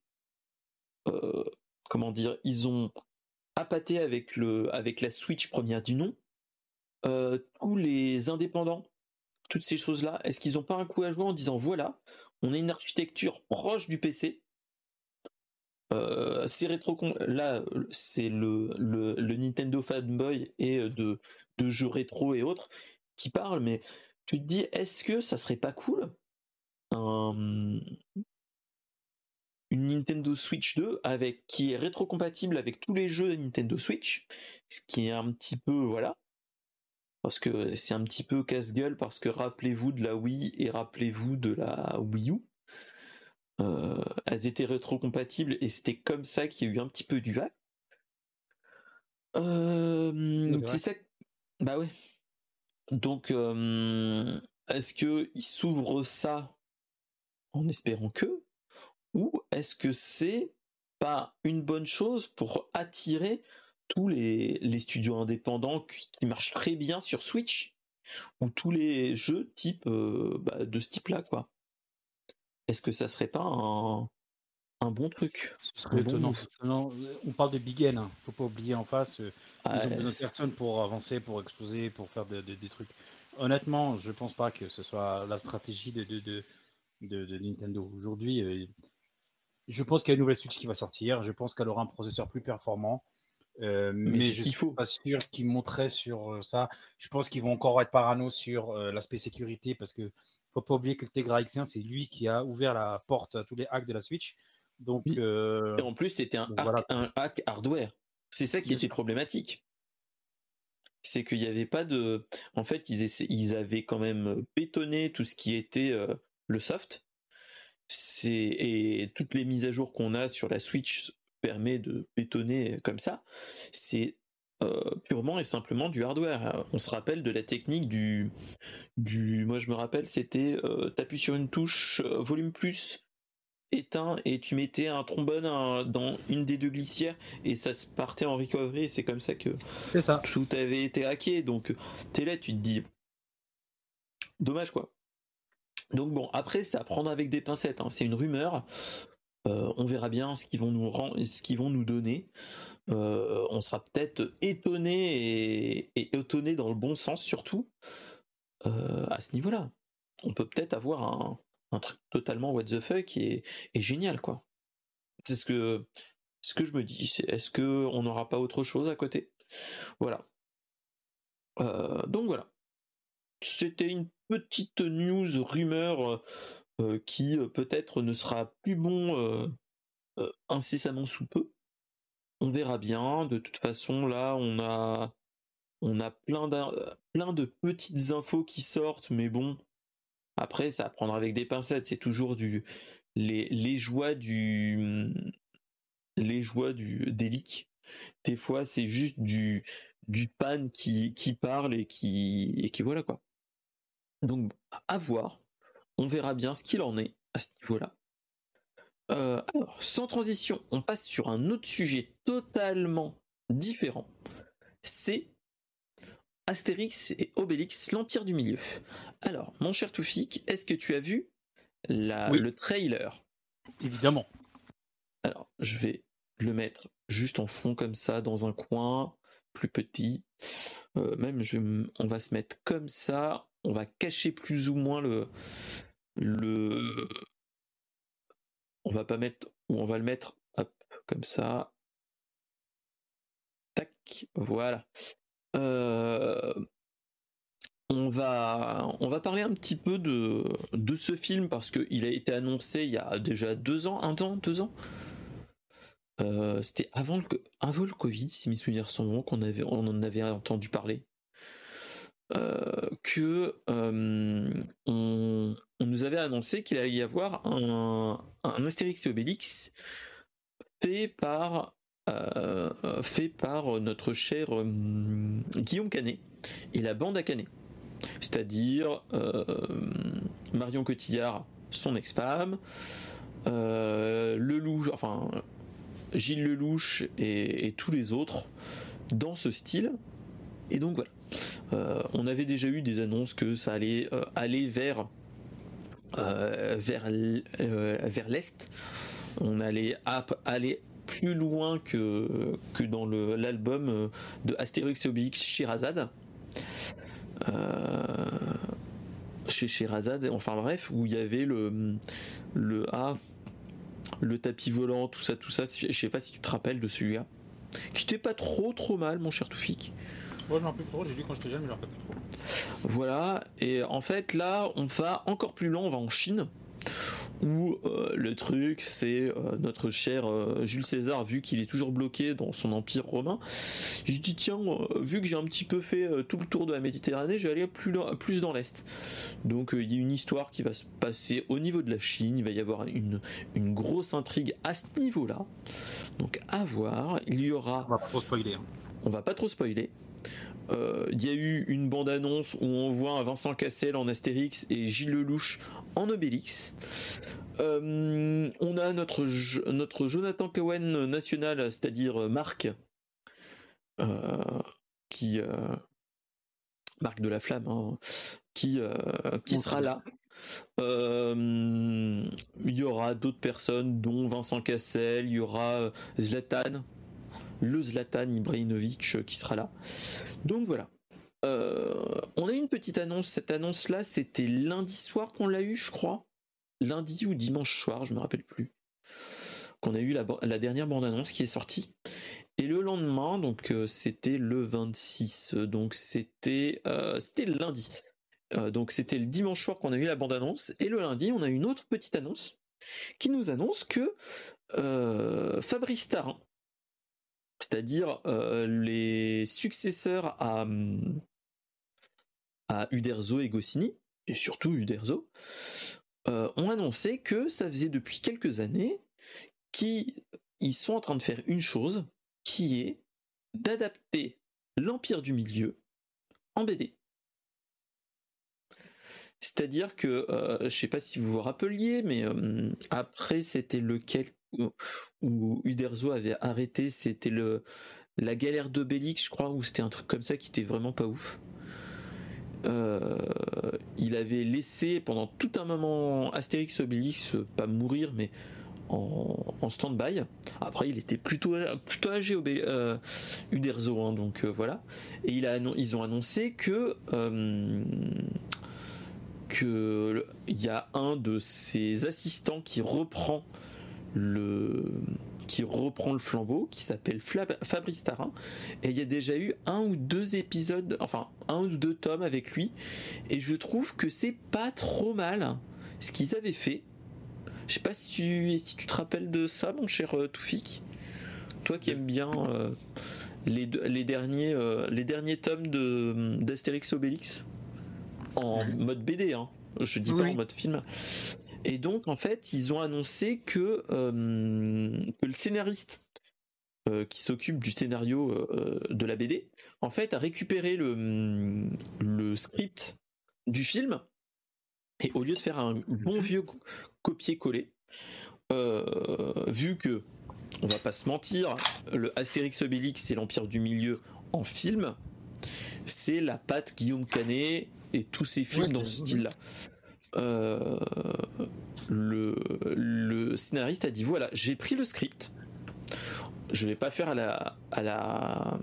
euh, comment dire, ils ont appâté avec le, avec la Switch première du nom. Euh, tous les indépendants, toutes ces choses-là, est-ce qu'ils n'ont pas un coup à jouer en disant voilà, on a une architecture proche du PC, euh, c'est là c'est le, le, Nintendo fanboy et euh, de, de jeux rétro et autres qui parlent mais tu te dis est-ce que ça serait pas cool une Nintendo Switch 2 avec qui est rétro-compatible avec tous les jeux de Nintendo Switch ce qui est un petit peu voilà. Parce que c'est un petit peu casse-gueule parce que rappelez-vous de la Wii et rappelez-vous de la Wii U euh, elles étaient rétro-compatibles et c'était comme ça qu'il y a eu un petit peu du vague. Euh, c'est ça. Bah ouais. Donc, euh, est-ce que il s'ouvre ça en espérant que, ou est-ce que c'est pas une bonne chose pour attirer tous les, les studios indépendants qui, marchent très bien sur Switch ou tous les jeux type bah, de ce type-là, quoi? Est-ce que ça serait pas un, bon truc Ce serait étonnant. On parle de Big N, hein. faut pas oublier en face. Euh, ils ont besoin de personnes pour avancer, pour exploser, pour faire des trucs. Honnêtement, je pense pas que ce soit la stratégie de, de, Nintendo. Aujourd'hui, euh, je pense qu'il y a une nouvelle Switch qui va sortir. Je pense qu'elle aura un processeur plus performant. Euh, mais, je ne suis pas sûr qu'ils monteraient sur ça. Je pense qu'ils vont encore être parano sur l'aspect sécurité parce que faut pas oublier que le Tegra X1, c'est lui qui a ouvert la porte à tous les hacks de la Switch. Donc, euh, Et en plus, c'était un, hack, hardware. C'est ça qui était problématique. c'est qu'il n'y avait pas de. En fait, ils, ils avaient quand même bétonné tout ce qui était euh, le soft. C'est et toutes les mises à jour qu'on a sur la Switch permet de bétonner comme ça. C'est purement et simplement du hardware. On se rappelle de la technique du, du moi je me rappelle, c'était euh, t'appuies sur une touche euh, volume plus éteint et tu mettais un trombone dans une des deux glissières et ça se partait en recovery et c'est comme ça que ça. tout avait été hacké donc t'es là tu te dis dommage quoi donc bon après c'est à prendre avec des pincettes hein. c'est une rumeur euh, on verra bien ce qu'ils vont nous ce qu'ils vont nous donner. Euh, on sera peut-être étonné et, étonné dans le bon sens surtout euh, à ce niveau-là. On peut peut-être avoir un, truc totalement what the fuck et, génial quoi. C'est ce que ce que je me dis. est-ce que on n'aura pas autre chose à côté? Voilà. donc voilà. C'était une petite news rumeur qui euh, peut-être ne sera plus bon euh, incessamment sous peu. On verra bien. De toute façon, là, on a on a plein, plein de petites infos qui sortent, mais bon, après, ça à avec des pincettes. C'est toujours du les, les joies du les joies du des Des fois, c'est juste du du pan qui qui parle et qui et qui voilà quoi. Donc à voir on verra bien ce qu'il en est à ce niveau-là. Euh, alors, sans transition, on passe sur un autre sujet totalement différent. C'est Astérix et Obélix, l'Empire du Milieu. Alors, mon cher Toufik, est-ce que tu as vu le trailer? Évidemment. Alors, je vais le mettre juste en fond comme ça, dans un coin plus petit. Euh, même, on va se mettre comme ça on va cacher plus ou moins le le on va pas mettre ou on va le mettre comme ça. Tac voilà. Euh, on va on va parler un petit peu de de ce film parce qu'il a été annoncé il y a déjà deux ans un an deux ans. Euh, c'était avant le avant le Covid si mes souvenirs sont bons qu'on avait on en avait entendu parler euh, que euh, on, nous avait annoncé qu'il allait y avoir un, un Astérix et Obélix fait par euh, fait par notre cher Guillaume Canet et la bande à Canet, c'est-à-dire Marion Cotillard, son ex-femme, enfin Gilles Lelouch et tous les autres dans ce style. Et donc voilà. Euh, on avait déjà eu des annonces que ça allait euh, aller vers euh, vers l'est. On allait aller plus loin que dans l'album de Astérix et Obélix Shirazade. chez Shirazade, enfin bref, où il y avait le le A, le tapis volant, tout ça, tout ça. Je sais pas si tu te rappelles de celui-là, qui était pas trop trop mal, mon cher Toufik. Moi, je m'en rappelle trop, j'ai lu quand j'étais jeune, mais j'en rappelle plus trop. Voilà, et en fait, là, on va encore plus loin, on va en Chine, où euh, le truc, c'est euh, notre cher euh, Jules César, vu qu'il est toujours bloqué dans son empire romain, je dis tiens, vu que j'ai un petit peu fait tout le tour de la Méditerranée, je vais aller plus, plus dans l'Est. Donc il y a une histoire qui va se passer au niveau de la Chine, il va y avoir une, une grosse intrigue à ce niveau-là. Donc à voir, il y aura... On va pas trop spoiler. Hein. On va pas trop spoiler. Euh, il y a eu une bande-annonce où on voit Vincent Cassel en Astérix et Gilles Lelouch en Obélix. Euh, on a notre, notre Jonathan Cohen national, c'est-à-dire Marc, euh, qui Marc de la Flamme, hein, qui, qui sera là. Il y aura d'autres personnes, dont Vincent Cassel, il y aura Zlatan, le Zlatan Ibrahimovic euh, qui sera là. Donc voilà. Euh, on a eu une petite annonce. Cette annonce-là, c'était lundi soir qu'on l'a eu, je crois. Lundi ou dimanche soir, je me rappelle plus. Qu'on a eu la, dernière bande-annonce qui est sortie. Et le lendemain, donc euh, c'était le 26. Donc c'était c'était le lundi. donc c'était le dimanche soir qu'on a eu la bande-annonce. Et le lundi, on a eu une autre petite annonce qui nous annonce que Fabrice Tarin, c'est-à-dire les successeurs à, Uderzo et Goscinny, et surtout Uderzo, ont annoncé que ça faisait depuis quelques années qu'ils sont en train de faire une chose qui est d'adapter l'Empire du Milieu en BD. C'est-à-dire que, euh, je ne sais pas si vous vous rappeliez, mais euh, après c'était lequel où Uderzo avait arrêté, c'était le la galère d'Obélix, je crois, ou c'était un truc comme ça qui était vraiment pas ouf. Euh, il avait laissé pendant tout un moment Astérix Obélix pas mourir, mais en, stand-by. Après, il était plutôt, plutôt âgé, euh, Uderzo, hein, donc euh, voilà. Et ils ont annoncé que euh, que il y a un de ses assistants qui reprend le qui reprend le flambeau, qui s'appelle Fabrice Tarin, et il y a déjà eu un ou deux épisodes, enfin un ou deux tomes avec lui, et je trouve que c'est pas trop mal ce qu'ils avaient fait. Je sais pas si tu, si tu te rappelles de ça, mon cher euh, Toufik. Toi qui aimes bien euh, les, les, derniers, euh, les derniers tomes de, d'Astérix Obélix en mode BD, hein. je dis pas en mode film. Et donc, en fait, ils ont annoncé que, que le scénariste qui s'occupe du scénario de la BD, en fait, a récupéré le, le script du film. Et au lieu de faire un bon vieux copier-coller, euh, vu que, on va pas se mentir, le Astérix Obélix et l'Empire du Milieu en film, c'est la patte Guillaume Canet et tous ces films dans ce style-là. Euh, le, le, scénariste a dit voilà, j'ai pris le script, je vais pas faire à la à la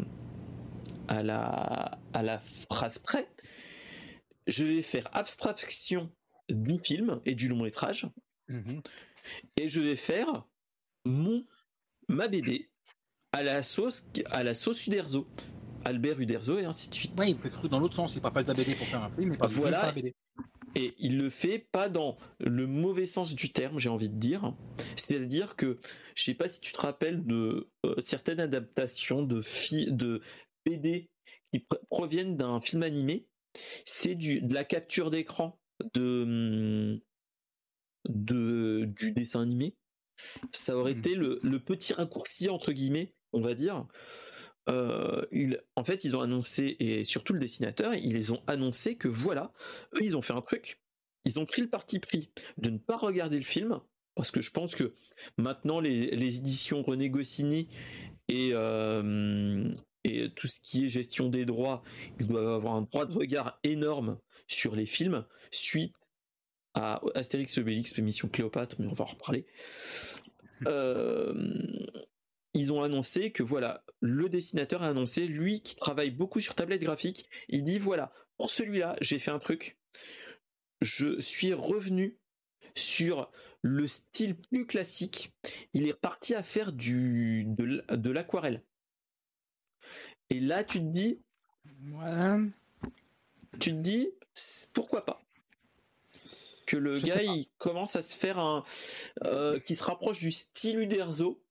à la à la phrase près, je vais faire abstraction du film et du long métrage Mhm. Et je vais faire mon ma BD à la sauce à la sauce Uderzo. Albert Uderzo et ainsi de suite. Oui, il peut être dans l'autre sens, il pas pas ta BD pour faire un film, mais pas voilà. BD. Et il le fait pas dans le mauvais sens du terme, j'ai envie de dire. C'est-à-dire que je sais pas si tu te rappelles de euh, certaines adaptations de de BD qui proviennent d'un film animé. C'est de la capture d'écran de hum, de, du dessin animé. Ça aurait mmh. été le, petit raccourci, entre guillemets, on va dire. Euh, en fait, ils ont annoncé, et surtout le dessinateur, ils ont annoncé que voilà, eux, ils ont fait un truc. Ils ont pris le parti pris de ne pas regarder le film, parce que je pense que maintenant, les, éditions René Goscinny et, euh, et tout ce qui est gestion des droits, ils doivent avoir un droit de regard énorme sur les films suite à Astérix Obélix, mission Cléopâtre, mais on va en reparler. Euh, ils ont annoncé que voilà, le dessinateur a annoncé, lui qui travaille beaucoup sur tablette graphique, il dit voilà, pour celui-là, j'ai fait un truc. Je suis revenu sur le style plus classique. Il est parti à faire du de, l'aquarelle. Et là, tu te dis, tu te dis, pourquoi pas? Que le gars il commence à se faire un euh, qui se rapproche du style Uderzo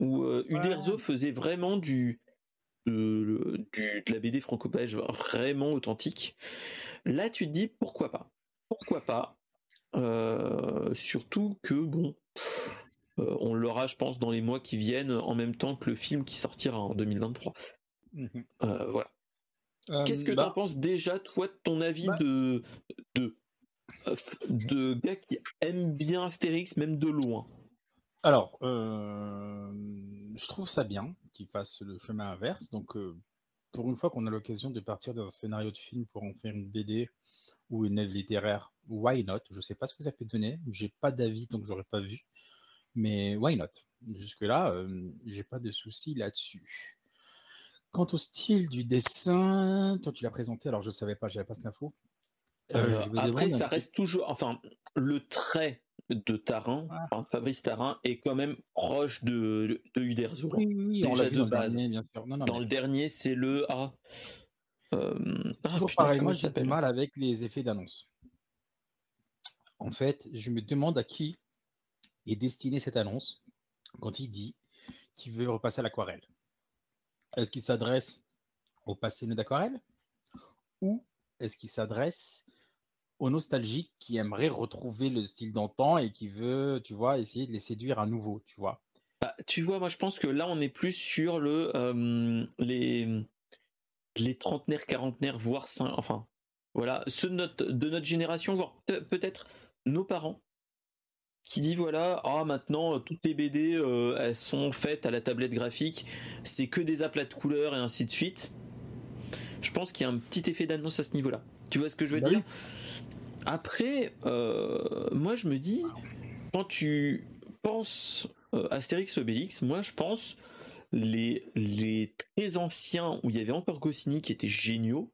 où euh, Uderzo faisait vraiment du de, la BD franco-belge vraiment authentique. Là, tu te dis pourquoi pas? Pourquoi pas? Euh, Surtout que bon, on l'aura, je pense, dans les mois qui viennent, en même temps que le film qui sortira en 2023. Mmh voilà. Qu'est-ce que tu en bah penses déjà, toi, de ton avis bah de, de de gars qui aiment bien Astérix, même de loin? Alors, euh, je trouve ça bien qu'il fasse le chemin inverse. Donc, euh, pour une fois qu'on a l'occasion de partir d'un scénario de film pour en faire une BD ou une œuvre littéraire, why not? Je sais pas ce que ça peut donner. J'ai pas d'avis donc j'aurais pas vu. Mais why not? Jusque-là, euh, j'ai pas de soucis là-dessus. Quant au style du dessin, toi tu l'as présenté, alors je savais pas, j'avais pas cette info. Euh, après, ça reste toujours, enfin, le trait de Tarin, Fabrice Tarin, est quand même proche de, de Uderzo. Oui, oui, déjà de base. bien sûr. dans le dernier, c'est le A. Euh, ah, toujours pareil, moi j'ai mal avec les effets d'annonce. En fait, je me demande à qui est destinée cette annonce quand il dit qu'il veut repasser à l'aquarelle. est-ce qu'il s'adresse au passionné d'aquarelle ou est-ce qu'il s'adresse aux nostalgiques qui aimeraient retrouver le style d'antan et qui veut, tu vois, essayer de les séduire à nouveau, tu vois bah, Tu vois, moi je pense que là on est plus sur le euh, les les trentenaires, quarantenaires, voire cinq, enfin voilà, ceux de notre, de notre génération, voire peut-être nos parents, qui dit voilà, ah maintenant toutes les BD euh, elles sont faites à la tablette graphique, c'est que des aplats de couleurs et ainsi de suite. Je pense qu'il y a un petit effet d'annonce à ce niveau-là. Tu vois ce que je veux bah dire? Après, euh, moi je me dis, quand tu penses euh, Astérix Obélix, moi je pense les, les très anciens où il y avait encore Goscinny qui étaient géniaux,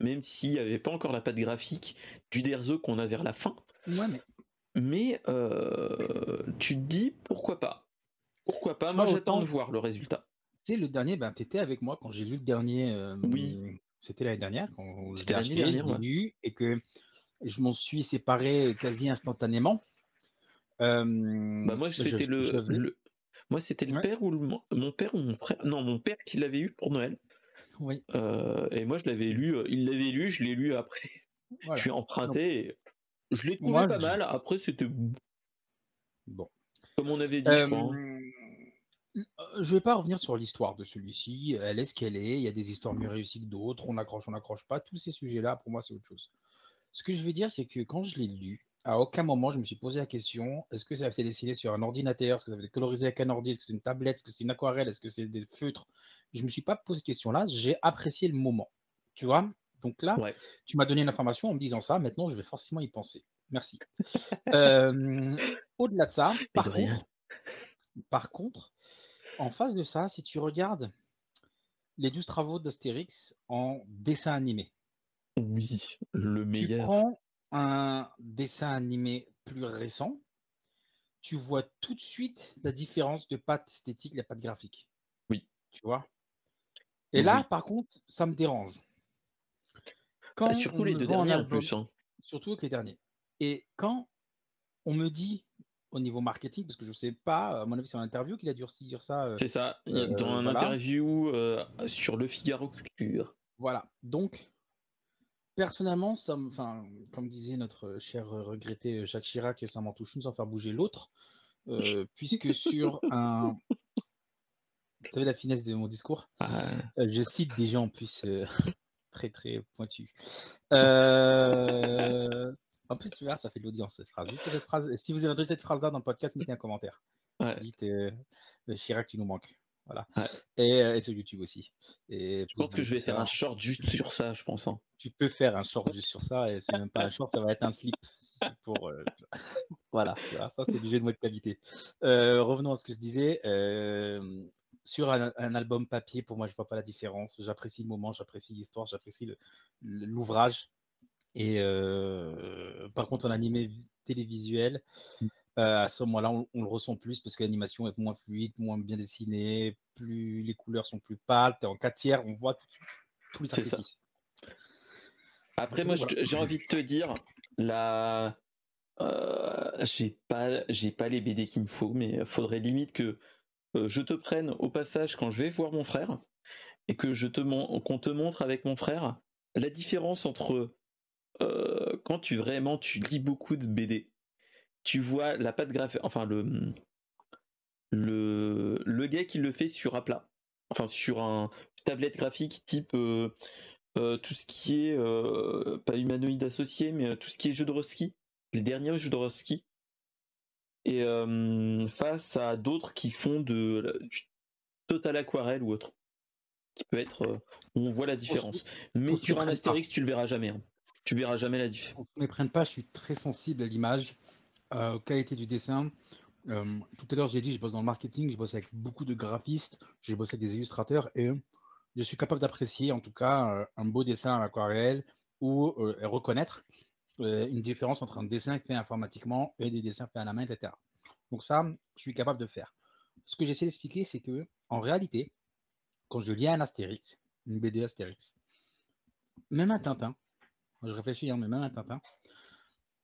même s'il n'y avait pas encore la patte graphique du Derzo qu'on a vers la fin. Ouais, mais mais euh, tu te dis pourquoi pas? Pourquoi pas? Moi j'attends de voir le résultat. Tu sais, le dernier, ben, tu étais avec moi quand j'ai lu le dernier. Euh, oui. C'était l'année dernière. C'était l'année dernière. Et que je m'en suis séparé quasi instantanément. Euh, bah moi, c'était le, Moi, c'était le père ou mon père ou mon frère. Non, mon père qui l'avait eu pour Noël. Oui. et moi, je l'avais lu. Il l'avait lu, je l'ai lu après. Je suis emprunté. Je l'ai trouvé pas mal. Après, c'était bon. Comme on avait dit, je crois. Hein. Euh, je vais pas revenir sur l'histoire de celui-ci. Elle est ce qu'elle est. Il y a des histoires mieux réussies que d'autres. On accroche, on n'accroche pas. Tous ces sujets-là, pour moi, c'est autre chose. Ce que je veux dire, c'est que quand je l'ai lu, à aucun moment je me suis posé la question est-ce que ça a été dessiné sur un ordinateur? Est-ce que ça a été colorisé avec un ordi? Est-ce que c'est une tablette? Est-ce que c'est une aquarelle? Est-ce que c'est des feutres? Je me suis pas posé cette question-là. J'ai apprécié le moment. Tu vois? Donc là, tu m'as donné une information en me disant ça. Maintenant, je vais forcément y penser. Merci. Euh, au-delà de ça, par contre, en face de ça, si tu regardes les 12 travaux d'Astérix en dessin animé. Oui, le meilleur. Tu prends un dessin animé plus récent, tu vois tout de suite la différence de patte esthétique, la patte graphique. Oui. Tu vois? Et là, par contre, ça me dérange. Bah, surtout les deux derniers en plus. Hein. Surtout avec les derniers. Et quand on me dit au niveau marketing, parce que je ne sais pas, à mon avis, c'est en interview qu'il a dû dire ça. Euh, c'est ça, euh, dans un interview euh, sur le Figaro Culture. Voilà, donc, personnellement, ça enfin, comme disait notre cher regretté Jacques Chirac, ça m'en touche une sans faire bouger l'autre, puisque sur un. Vous savez la finesse de mon discours ah. Je cite des gens en plus très très pointu. Euh, en plus, tu vois, ça fait de l'audience cette phrase. cette phrase. Si vous avez entendu cette phrase-là dans le podcast, mettez un commentaire. Dites euh, Chirac qui nous manque. Voilà. Euh, et, sur YouTube aussi. Et je pense que je vais faire un short juste sur ça, je pense. Hein. Tu peux faire un short juste sur ça, et c'est même pas un short, ça va être un slip. Pour, euh, voilà, ça c'est du jeu de mot de qualité. revenons à ce que je disais sur un, album papier, pour moi, je vois pas la différence. J'apprécie le moment, j'apprécie l'histoire, j'apprécie l'ouvrage. Et euh, par contre, en animé télévisuel, euh, à ce moment-là, on, le ressent plus parce que l'animation est moins fluide, moins bien dessinée, plus les couleurs sont plus pâles. es en 4 tiers, on voit tous les sacrifices. Après, moi, j'ai envie de te dire, la... Euh, j'ai pas, j'ai pas les BD qu'il me faut, mais faudrait limite que euh, je te prenne au passage quand je vais voir mon frère et que je te qu'on te montre avec mon frère la différence entre euh, quand tu vraiment tu lis beaucoup de BD, tu vois la patte graphique, enfin le le le gars qui le fait sur un plat, enfin sur un tablette graphique type euh, tout ce qui est pas humanoïde associé, mais tout ce qui est jeu de ski, les derniers jeux de ski et face à d'autres qui font de du total aquarelle ou autre qui peut être on voit la différence. Mais sur un Astérix tu le verras jamais hein. tu verras jamais la différence ne prenne pas je suis très sensible à l'image euh, aux qualités du dessin tout à l'heure j'ai dit je bosse dans le marketing je bosse avec beaucoup de graphistes j'ai bossé avec des illustrateurs et je suis capable d'apprécier en tout cas un beau dessin à l'aquarelle ou reconnaître euh, une différence entre un dessin fait informatiquement et des dessins faits à la main, etc. Donc ça, je suis capable de faire. Ce que j'essaie d'expliquer, c'est que en réalité, quand je lis un Astérix, une BD Astérix, même un Tintin, je réfléchis, hein, mais même un Tintin,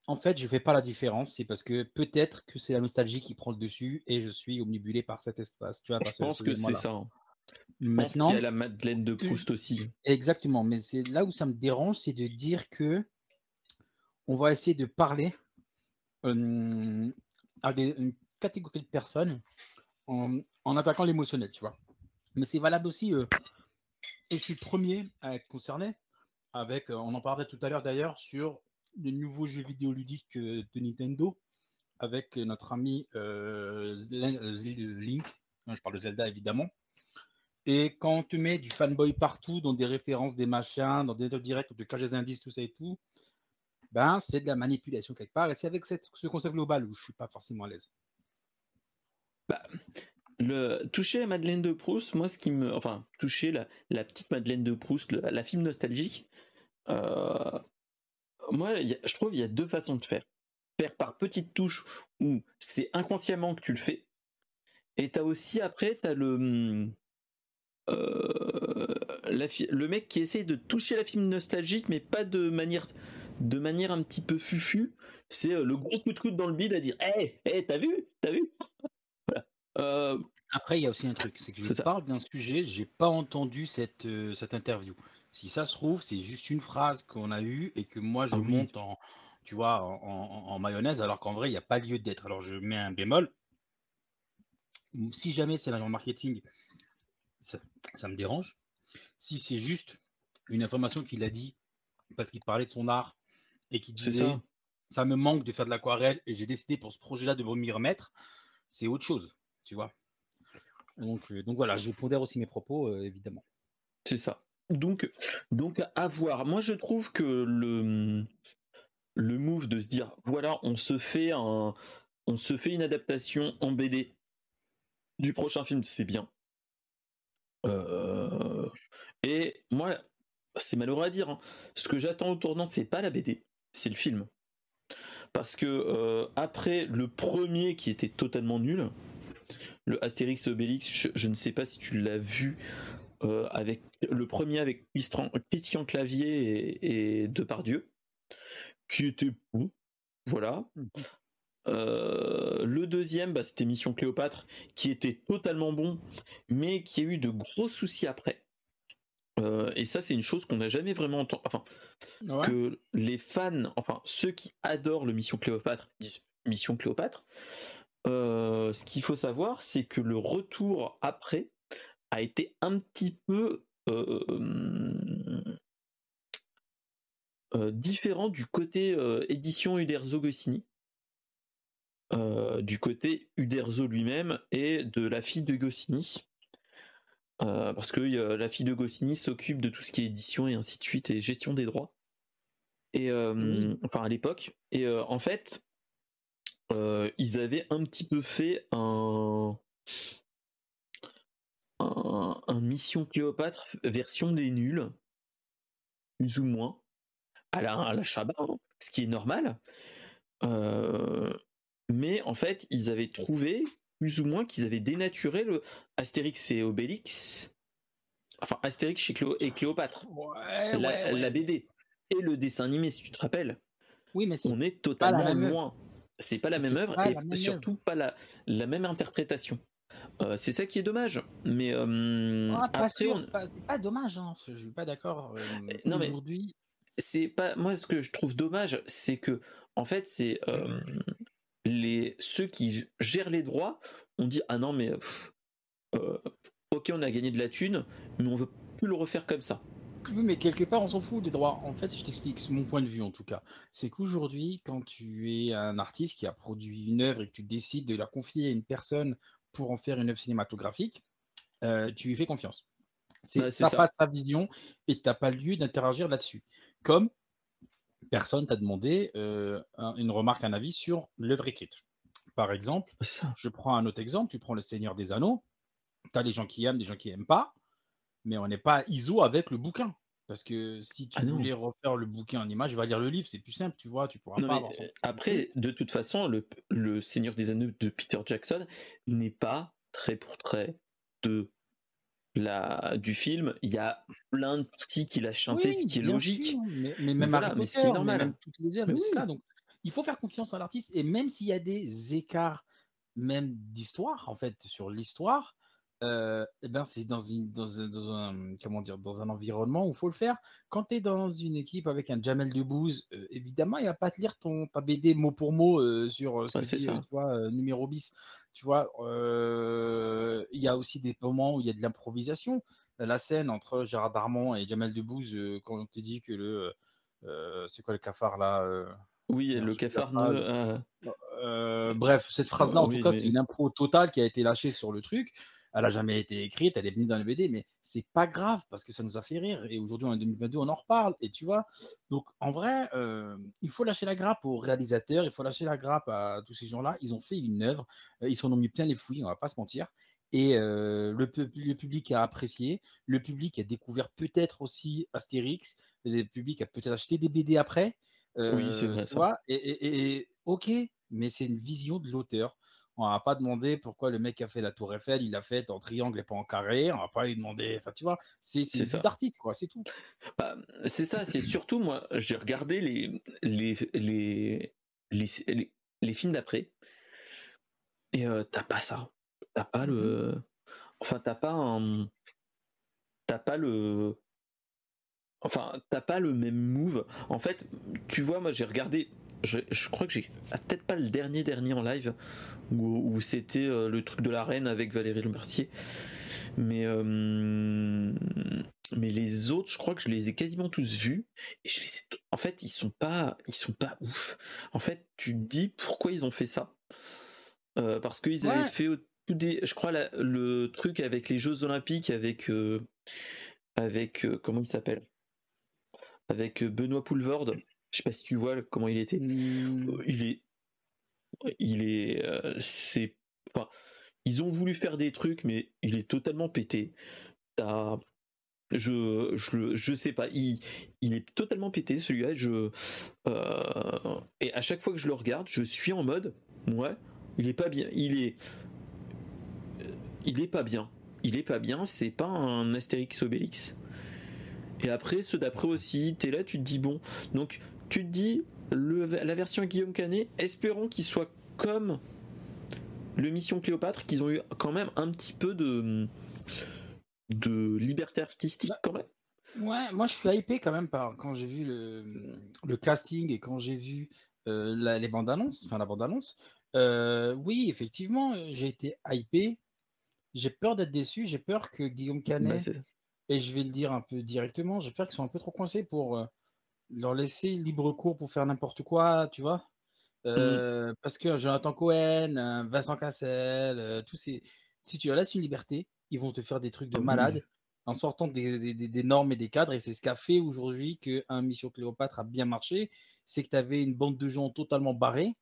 en fait, je ne fais pas la différence. C'est parce que peut-être que c'est la nostalgie qui prend le dessus et je suis omnibulé par cet espace. Tu vois, je pense que c'est ça. Hein. Maintenant, qu'il y a la Madeleine de Proust aussi. Exactement, mais c'est là où ça me dérange, c'est de dire que on va essayer de parler euh, à des, une catégorie de personnes en, attaquant l'émotionnel, tu vois. Mais c'est valable aussi, euh, et je suis le premier à être concerné, avec, euh, on en parlait tout à l'heure d'ailleurs, sur les nouveaux jeux vidéo ludiques de Nintendo, avec notre ami Link, je parle de Zelda évidemment, et quand on te met du fanboy partout, dans des références, des machins, dans des directs, on te cache des indices, tout ça et tout, ben c'est de la manipulation quelque part. Et c'est avec ce concept global où je suis pas forcément à l'aise. Bah, le toucher la Madeleine de Proust, moi, ce qui me, enfin, toucher la, la petite Madeleine de Proust, la film nostalgique, euh, moi, je trouve qu'il y a deux façons de faire. Faire par petites touches où c'est inconsciemment que tu le fais, et t'as aussi après, t'as le euh, le mec qui essaye de toucher la film nostalgique, mais pas de manière, de manière un petit peu fufu. C'est euh, le gros coup de coude dans le bide à dire Hé, hé, t'as vu T'as vu? Euh, Après, il y a aussi un truc c'est que je parle d'un sujet, j'ai pas entendu cette, cette interview. Si ça se trouve, c'est juste une phrase qu'on a eue et que moi je ah monte en, tu vois, en, mayonnaise, alors qu'en vrai, il n'y a pas lieu d'être. Alors je mets un bémol. Si jamais c'est la marketing ça, me dérange. Si c'est juste une information qu'il a dit parce qu'il parlait de son art et qu'il disait ça. me manque de faire de l'aquarelle et j'ai décidé pour ce projet-là de m'y remettre, c'est autre chose, tu vois. Donc, euh, donc voilà, je pondère aussi mes propos, euh, évidemment. C'est ça. Donc, donc à voir. Moi, je trouve que le le move de se dire voilà, on se fait une adaptation en BD du prochain film, c'est bien. Euh, et moi, c'est malheureux à dire. Hein. Ce que j'attends au tournant, c'est pas la BD, c'est le film. Parce que euh, après le premier qui était totalement nul, le Astérix Obélix, je, ne sais pas si tu l'as vu euh, avec le premier avec Christian, Clavier et, et Depardieu, qui était bon, voilà. Mmh euh, le deuxième, bah, c'était Mission Cléopâtre, qui était totalement bon, mais qui a eu de gros soucis après. Euh, et ça, c'est une chose qu'on n'a jamais vraiment entendu. Enfin, que les fans, enfin ceux qui adorent le Mission Cléopâtre, Mission Cléopâtre. Euh, ce qu'il faut savoir, c'est que le retour après a été un petit peu différent du côté édition Uderzo Goscinny. Euh, du côté Uderzo lui-même et de la fille de Goscinny. Euh, parce que la fille de Goscinny s'occupe de tout ce qui est édition et ainsi de suite et gestion des droits. Et euh, enfin à l'époque. Et en fait, ils avaient un petit peu fait un, un, mission Cléopâtre version des nuls, plus ou moins, à la, à la Chabat, hein, ce qui est normal. Euh, mais en fait, ils avaient trouvé plus ou moins qu'ils avaient dénaturé le Astérix et Obélix. Enfin, Astérix chez Cléo et Cléopâtre. la, BD. Et le dessin animé, si tu te rappelles. Oui, mais on est totalement loin. C'est pas la même œuvre et surtout pas la, la même interprétation. Euh, c'est ça qui est dommage. Mais euh, ah, pas après, c'est pas dommage. Hein. Je suis pas d'accord. Euh, aujourd'hui, c'est pas moi ce que je trouve dommage, c'est que en fait c'est les, ceux qui gèrent les droits ont dit ah non mais ok on a gagné de la thune mais on veut plus le refaire comme ça. Oui, mais quelque part, on s'en fout des droits. En fait, je t'explique, mon point de vue en tout cas, c'est qu'aujourd'hui, quand tu es un artiste qui a produit une œuvre et que tu décides de la confier à une personne pour en faire une œuvre cinématographique, euh, tu lui fais confiance. C'est ça, pas sa vision et tu n'as pas lieu d'interagir là-dessus. Comme personne t'a demandé euh, une remarque, un avis sur l'œuvre écrite. Par exemple, je prends un autre exemple, tu prends Le Seigneur des Anneaux, tu as des gens qui aiment, des gens qui n'aiment pas, mais on n'est pas ISO avec le bouquin. Parce que si tu ah voulais refaire le bouquin en image, va lire le livre, c'est plus simple, tu vois, tu pourras pas euh, Après, de toute façon, le, le Seigneur des Anneaux de Peter Jackson n'est pas très pour très de la, du film, il y a plein de parties qu'il a chanté, ce qui est logique. mais, même voilà, mais ce qui est normal. ça, donc, il faut faire confiance à l'artiste. Et même s'il y a des écarts, même d'histoire, en fait, sur l'histoire, euh, eh ben c'est dans, une, dans, un, comment dire, dans un environnement où il faut le faire. Quand tu es dans une équipe avec un Jamel Debbouze, euh, évidemment, il va pas te lire ton, ta BD mot pour mot euh, sur ce que tu vois, numéro bis. Tu vois, il y a aussi des moments où il y a de l'improvisation. La scène entre Gérard Darmon et Jamel Debbouze, quand on te dit que le. c'est quoi le cafard là Oui, le cafard. bref, cette phrase-là, en tout cas, c'est une impro totale qui a été lâchée sur le truc elle a jamais été écrite, elle est venue dans les BD, mais c'est pas grave parce que ça nous a fait rire. Et aujourd'hui, en 2022, on en reparle. Et tu vois, donc en vrai, euh, il faut lâcher la grappe aux réalisateurs, il faut lâcher la grappe à tous ces gens-là. Ils ont fait une œuvre, euh, ils s'en ont mis plein les fouilles, on va pas se mentir. Et euh, le, le, public a apprécié, le public a découvert peut-être aussi Astérix, le public a peut-être acheté des BD après. oui, c'est vrai. Ça. et, ok, mais c'est une vision de l'auteur. On va pas demander pourquoi le mec a fait la Tour Eiffel, il l'a fait en triangle et pas en carré. On va pas lui demander. Enfin, tu vois, c'est c'est d'artiste, quoi. C'est tout. Bah, c'est ça. C'est surtout moi. J'ai regardé les les les les, les, films d'après et euh, t'as pas ça. T'as pas le. Mmh enfin, t'as pas un. T'as pas le. Enfin, t'as pas le même move. En fait, tu vois, moi j'ai regardé je, crois que j'ai ah, peut-être pas le dernier dernier en live où, c'était euh, le truc de la reine avec Valérie Lemercier mais euh, mais les autres je crois que je les ai quasiment tous vus. Et je les ai en fait ils sont pas ils sont pas ouf. En fait tu te dis pourquoi ils ont fait ça. Euh, parce qu'ils avaient fait tout des je crois le truc avec les Jeux Olympiques avec avec comment il s'appelle? Avec Benoît Poulvorde. Je sais pas si tu vois comment il était. Mmh. Euh, il est, il est, euh, c'est, enfin, ils ont voulu faire des trucs, mais il est totalement pété. je, je, je sais pas, il, il est totalement pété celui-là. Je, euh, et à chaque fois que je le regarde, je suis en mode, ouais, il est pas bien, il est, il est pas bien, il est pas bien. C'est pas un Astérix Obélix. Et après, ceux d'après aussi, t'es là, tu te dis bon. Donc, tu te dis, la version Guillaume Canet, espérons qu'il soit comme le Mission Cléopâtre, qu'ils ont eu quand même un petit peu de, de liberté artistique quand même. Ouais, moi je suis hypé quand même par quand j'ai vu le, casting et quand j'ai vu euh, les bandes annonces, enfin la bande annonce. Euh, oui, effectivement, j'ai été hypé. J'ai peur d'être déçu. J'ai peur que Guillaume Canet, et je vais le dire un peu directement, j'ai peur qu'ils soient un peu trop coincés pour euh, leur laisser libre cours pour faire n'importe quoi, tu vois. Mmh. Euh, parce que Jonathan Cohen, euh, Vincent Cassel, euh, tous ces. Si tu leur laisses une liberté, ils vont te faire des trucs de malade en sortant des, normes et des cadres. Et c'est ce qu'a fait aujourd'hui qu'un Mission Cléopâtre a bien marché. C'est que tu avais une bande de gens totalement barrés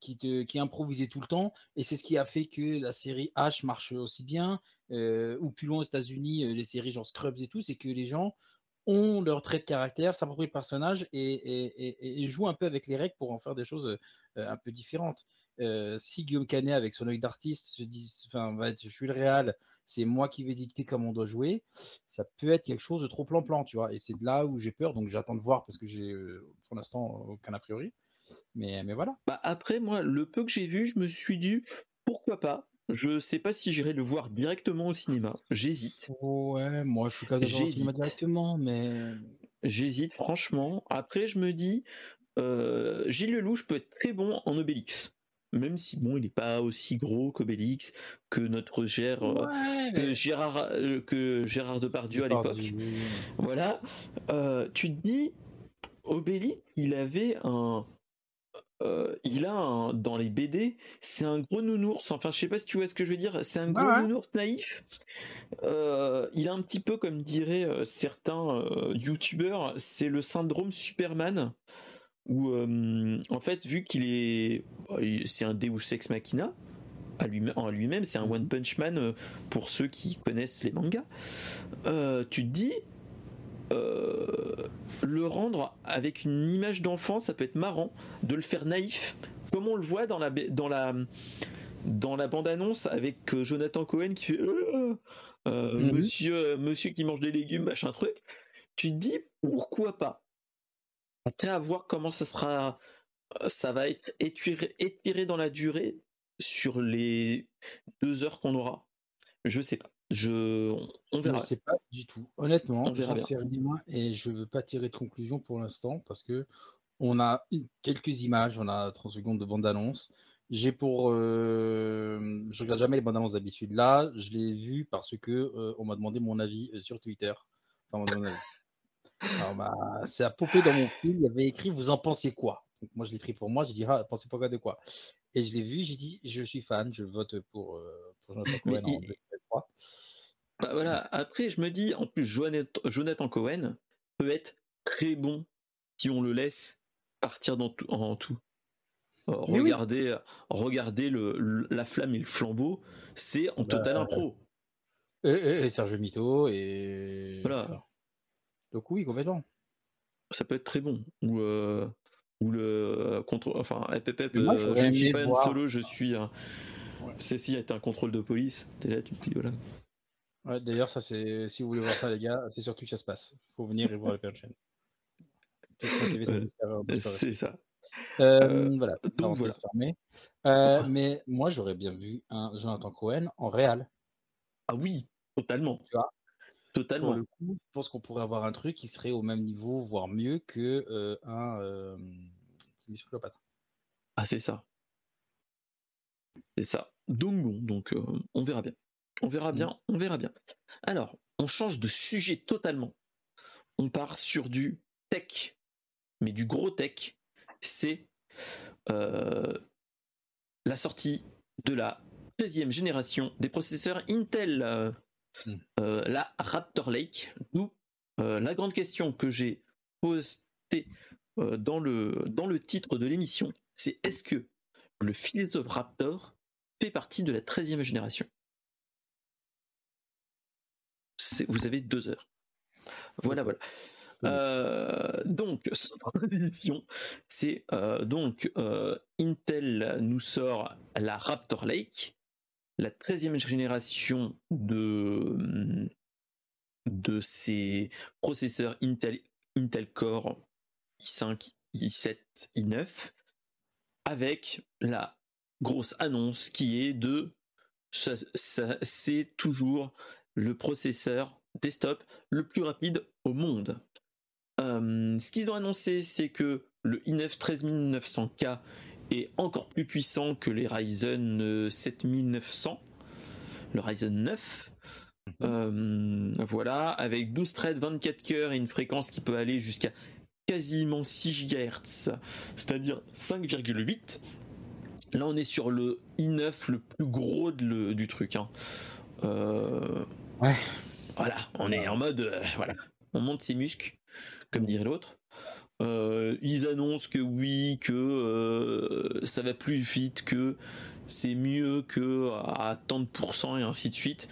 qui, te, qui improvisaient tout le temps. Et c'est ce qui a fait que la série H marche aussi bien. ou plus loin aux États-Unis, les séries genre Scrubs et tout, c'est que les gens ont leur trait de caractère, s'approprient le personnage et, jouent un peu avec les règles pour en faire des choses euh, un peu différentes. Euh, si Guillaume Canet, avec son œil d'artiste, se dit, enfin, je suis le réal, c'est moi qui vais dicter comment on doit jouer, ça peut être quelque chose de trop plan-plan, tu vois. Et c'est là où j'ai peur, donc j'attends de voir parce que j'ai euh, pour l'instant aucun a priori. Mais, mais voilà. Bah après, moi, le peu que j'ai vu, je me suis dit, pourquoi pas? Je sais pas si j'irai le voir directement au cinéma. J'hésite. Ouais, moi je suis pas déjà au cinéma directement, mais. J'hésite, franchement. Après, je me dis, euh, Gilles Lelouch peut être très bon en Obélix. Même si, bon, il n'est pas aussi gros qu'Obélix, que notre Gérard, euh, que, Gérard euh, que Gérard Depardieu à l'époque. Voilà. tu te dis, Obélix, il avait un, euh, il a dans les BD, c'est un gros nounours. Enfin, je sais pas si tu vois ce que je veux dire. C'est un gros nounours naïf. Euh, il a un petit peu, comme diraient euh, certains youtubeurs, c'est le syndrome Superman. Où, en fait, vu qu'il est, c'est un Deus ex machina à lui en lui-même, c'est un One Punch Man pour ceux qui connaissent les mangas. tu te dis, euh, le rendre avec une image d'enfant, ça peut être marrant de le faire naïf, comme on le voit dans la dans la dans la bande annonce avec euh, Jonathan Cohen qui fait euh, mhm. Monsieur Monsieur qui mange des légumes machin truc. Tu te dis pourquoi pas? Après à voir comment ça sera, ça va être étiré, étiré dans la durée sur les deux heures qu'on aura. Je sais pas. Je, on verra. Je sais pas du tout. Honnêtement, j'en sais rien et je veux pas tirer de conclusion pour l'instant parce que on a quelques images, on a 30 secondes de bande-annonce. J'ai pour, euh, je regarde jamais les bandes annonces d'habitude. Là, je l'ai vu parce que euh, on m'a demandé mon avis euh, sur Twitter. Enfin, mon avis. Alors, bah, c'est à dans mon fil. Il y avait écrit "Vous en pensez quoi? Donc moi, je l'ai pris pour moi. J'ai dit "Ah, pensez pas quoi de quoi Et je l'ai vu. J'ai dit "Je suis fan. Je vote pour pour Jonathan Cohen en 2023." Bah, voilà. Après, je me dis en plus, Jonathan Cohen peut être très bon si on le laisse partir dans tout, en tout. Euh, regardez, regardez le, la flamme et le flambeau, c'est en bah, total impro. Et, Serge Mito et. Voilà. Donc oui, complètement. Ça peut être très bon. Ou, euh, ou le contre. Enfin, euh, je ne suis pas un solo, je suis un. Ceci est un contrôle de police. T'es là, tu te dis voilà. Ouais, d'ailleurs, ça c'est. Si vous voulez voir ça, les gars, c'est surtout que ça se passe. Faut venir et voir la chaîne. C'est ça. Euh, euh, voilà, donc voilà. Euh, mais moi, j'aurais bien vu un Jonathan Cohen en réel. Ah oui, totalement. Tu vois? Totalement. Pour le coup, je pense qu'on pourrait avoir un truc qui serait au même niveau, voire mieux que un Cléopâtre. Ah, c'est ça. C'est ça. Donc bon, donc on verra bien. On verra bien, mm. on verra bien. Alors, on change de sujet totalement. On part sur du tech, mais du gros tech c'est euh, la sortie de la 13e génération des processeurs Intel, euh, hmm. euh, la Raptor Lake. D'où la grande question que j'ai postée dans, le, dans le titre de l'émission, c'est est-ce que le Philosophe Raptor fait partie de la 13e génération? Vous avez deux heures. Voilà, voilà. Euh, donc, c'est euh, donc euh, Intel nous sort la Raptor Lake, la 13e génération de, de ces processeurs Intel, Intel Core i5, i7, i9, avec la grosse annonce qui est de c'est toujours le processeur desktop le plus rapide au monde. Euh, ce qu'ils ont annoncé, c'est que le i9 13900K est encore plus puissant que les Ryzen 7900, le Ryzen 9. Mhm. Euh, voilà, avec 12 threads, 24 cœurs et une fréquence qui peut aller jusqu'à quasiment 6 GHz, c'est-à-dire 5,8. Là, on est sur le i9 le plus gros du truc. Hein. Euh, ouais. Voilà, on est en mode, voilà, on monte ses muscles comme dirait l'autre. Euh, ils annoncent que oui, que euh, ça va plus vite, que c'est mieux que à tant de pourcents et ainsi de suite.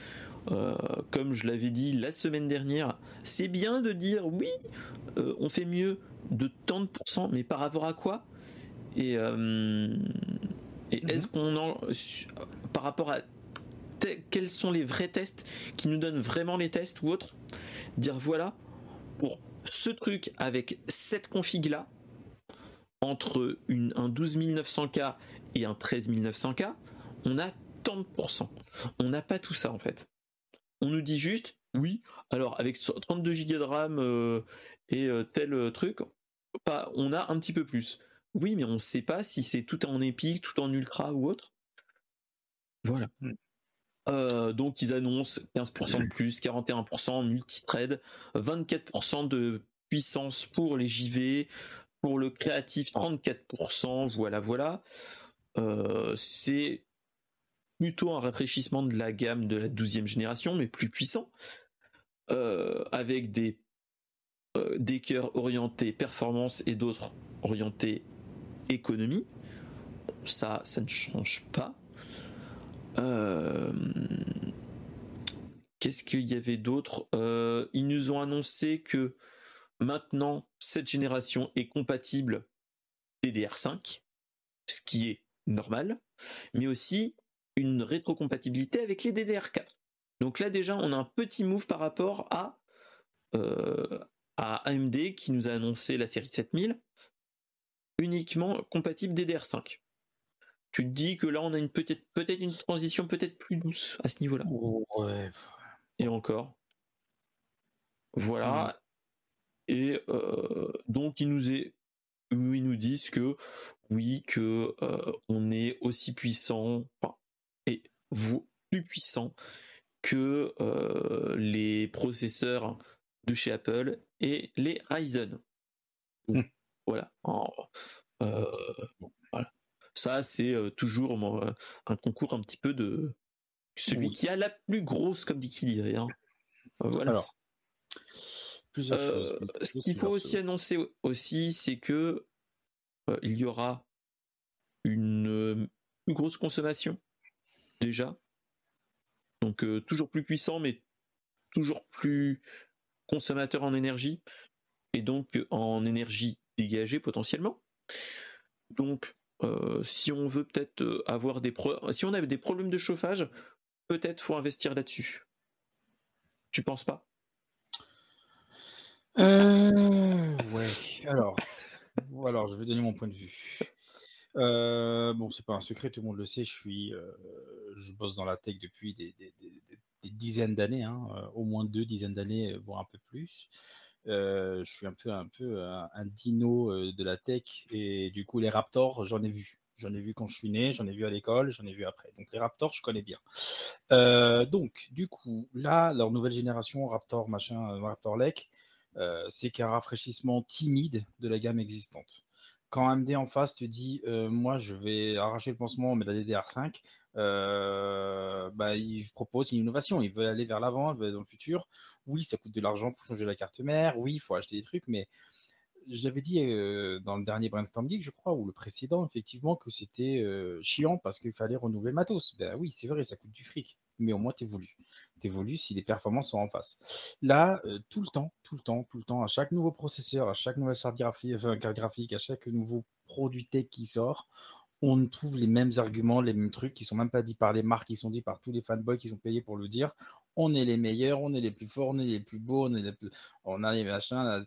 Euh, comme je l'avais dit la semaine dernière, c'est bien de dire oui, on fait mieux de tant de pourcents, mais par rapport à quoi? Et, et est-ce qu'on en par rapport à quels sont les vrais tests qui nous donnent vraiment les tests ou autres? Dire voilà pour ce truc avec cette config là, entre une, un 12900K et un 13900K, on a tant de pourcents. On n'a pas tout ça en fait. On nous dit juste, oui, alors avec 32 Go de RAM euh, et euh, tel euh, truc, on a un petit peu plus. Oui, mais on ne sait pas si c'est tout en épique, tout en ultra ou autre. Voilà. Euh, donc ils annoncent 15% de plus, 41% multi-thread, 24% de puissance pour les JV, pour le créatif 34%, voilà voilà. Euh, c'est plutôt un rafraîchissement de la gamme de la 12e génération, mais plus puissant, euh, avec des, des cœurs orientés performance et d'autres orientés économie. Ça, ça ne change pas. Euh, qu'est-ce qu'il y avait d'autre? Euh, Ils nous ont annoncé que maintenant cette génération est compatible DDR5, ce qui est normal, mais aussi une rétrocompatibilité avec les DDR4. Donc là déjà on a un petit move par rapport à, euh, à AMD qui nous a annoncé la série 7000 uniquement compatible DDR5 tu te dis que là on a une peut-être peut-être une transition peut-être plus douce à ce niveau-là. Ouais. Et encore. Voilà. Et donc, ils nous, est, ils nous disent que oui, que on est aussi puissant, et vous plus puissant que les processeurs de chez Apple et les Ryzen. Mmh. Voilà. voilà. Ça, c'est toujours un concours un petit peu de celui qui a la plus grosse, comme dit dirait. Hein. voilà. Alors, ce qu'il faut aussi annoncer aussi, c'est que il y aura une plus grosse consommation déjà. Donc toujours plus puissant, mais toujours plus consommateur en énergie et donc en énergie dégagée potentiellement. Donc si on veut peut-être avoir des si on a des problèmes de chauffage, peut-être faut investir là-dessus. Tu penses pas? Euh, Ouais. Alors, alors, je vais donner mon point de vue. Euh, bon, c'est pas un secret, tout le monde le sait. Je suis, euh, je bosse dans la tech depuis des, dizaines d'années, hein, euh, au moins deux dizaines d'années, voire un peu plus. Je suis un peu, un peu dino de la tech et du coup les Raptors, j'en ai vu. J'en ai vu quand je suis né, j'en ai vu à l'école, j'en ai vu après. Donc les Raptors, je connais bien. donc du coup, là, leur nouvelle génération Raptor machin, Raptor Lake, c'est qu'un rafraîchissement timide de la gamme existante quand AMD en face te dit euh, moi je vais arracher le pansement mais la DDR5, euh, bah, il propose une innovation, il veut aller vers l'avant, il veut aller dans le futur. Oui, ça coûte de l'argent pour changer la carte mère, oui, il faut acheter des trucs, mais j'avais dit euh, dans le dernier Brainstorm je crois, ou le précédent, effectivement, que c'était euh, chiant parce qu'il fallait renouveler le matos. Ben oui, c'est vrai, ça coûte du fric, mais au moins t'évolues. T'évolues si les performances sont en face. Là, euh, tout le temps, tout le temps, tout le temps, à chaque nouveau processeur, à chaque nouvelle carte graphique, enfin, carte graphique, à chaque nouveau produit tech qui sort, on trouve les mêmes arguments, les mêmes trucs qui sont même pas dits par les marques, qui sont dits par tous les fanboys qui sont payés pour le dire on est les meilleurs, on est les plus forts, on est les plus beaux, on, est les plus... on a les machins,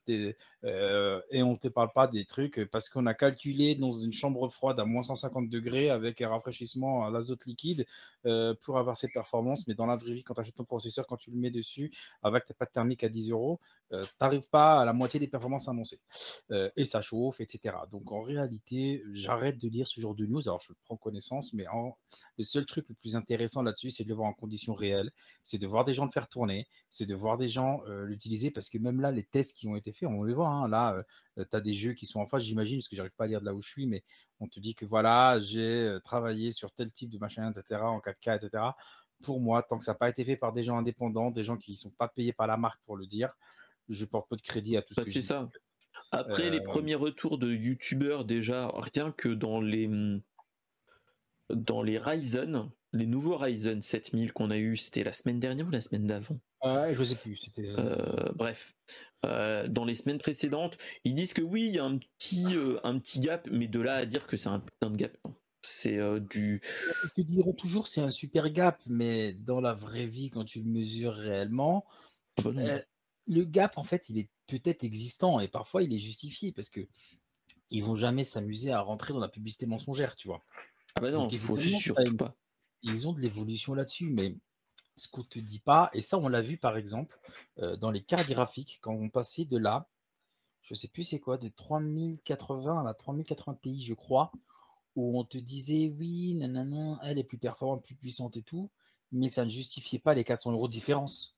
euh, et on ne te parle pas des trucs parce qu'on a calculé dans une chambre froide à moins 150 degrés avec un rafraîchissement à l'azote liquide euh, pour avoir ces performances. Mais dans la vraie vie, quand tu achètes ton processeur, quand tu le mets dessus avec ta pâte thermique à 10 euros, euh, tu n'arrives pas à la moitié des performances annoncées. et ça chauffe, etc. Donc en réalité, j'arrête de lire ce genre de news. Alors je prends connaissance, mais le seul truc le plus intéressant là-dessus, c'est de le voir en conditions réelles, c'est de voir des gens le faire tourner, c'est de voir des gens euh, l'utiliser parce que même là, les tests qui ont été faits, on les voit. Hein. là, euh, tu as des jeux qui sont en face, j'imagine, parce que j'arrive pas à lire de là où je suis, mais on te dit que voilà, j'ai euh, travaillé sur tel type de machin, etc., en 4K, etc. Pour moi, tant que ça n'a pas été fait par des gens indépendants, des gens qui ne sont pas payés par la marque pour le dire, je porte peu de crédit à tout ce bah, C'est ça. Après, les premiers retours de youtubeurs, déjà, rien que dans les dans les Ryzen, les nouveaux Ryzen 7000 qu'on a eu, c'était la semaine dernière ou la semaine d'avant? Ah, Je sais plus. Euh, euh, bref, euh, dans les semaines précédentes, ils disent que oui, il y a un petit, un petit gap, mais de là à dire que c'est un putain de gap, c'est du. Ils te diront toujours c'est un super gap, mais dans la vraie vie, quand tu le mesures réellement, le gap en fait, il est peut-être existant et parfois il est justifié parce que ils vont jamais s'amuser à rentrer dans la publicité mensongère, tu vois. Ah bah non, il faut surtout pas ils ont de l'évolution là-dessus, mais ce qu'on te dit pas, et ça on l'a vu par exemple euh, dans les cartes graphiques, quand on passait de là, je sais plus c'est quoi, de 3080 à la 3080 Ti, je crois, où on te disait oui, nanana, elle est plus performante, plus puissante et tout, mais ça ne justifiait pas les 400 euros de différence.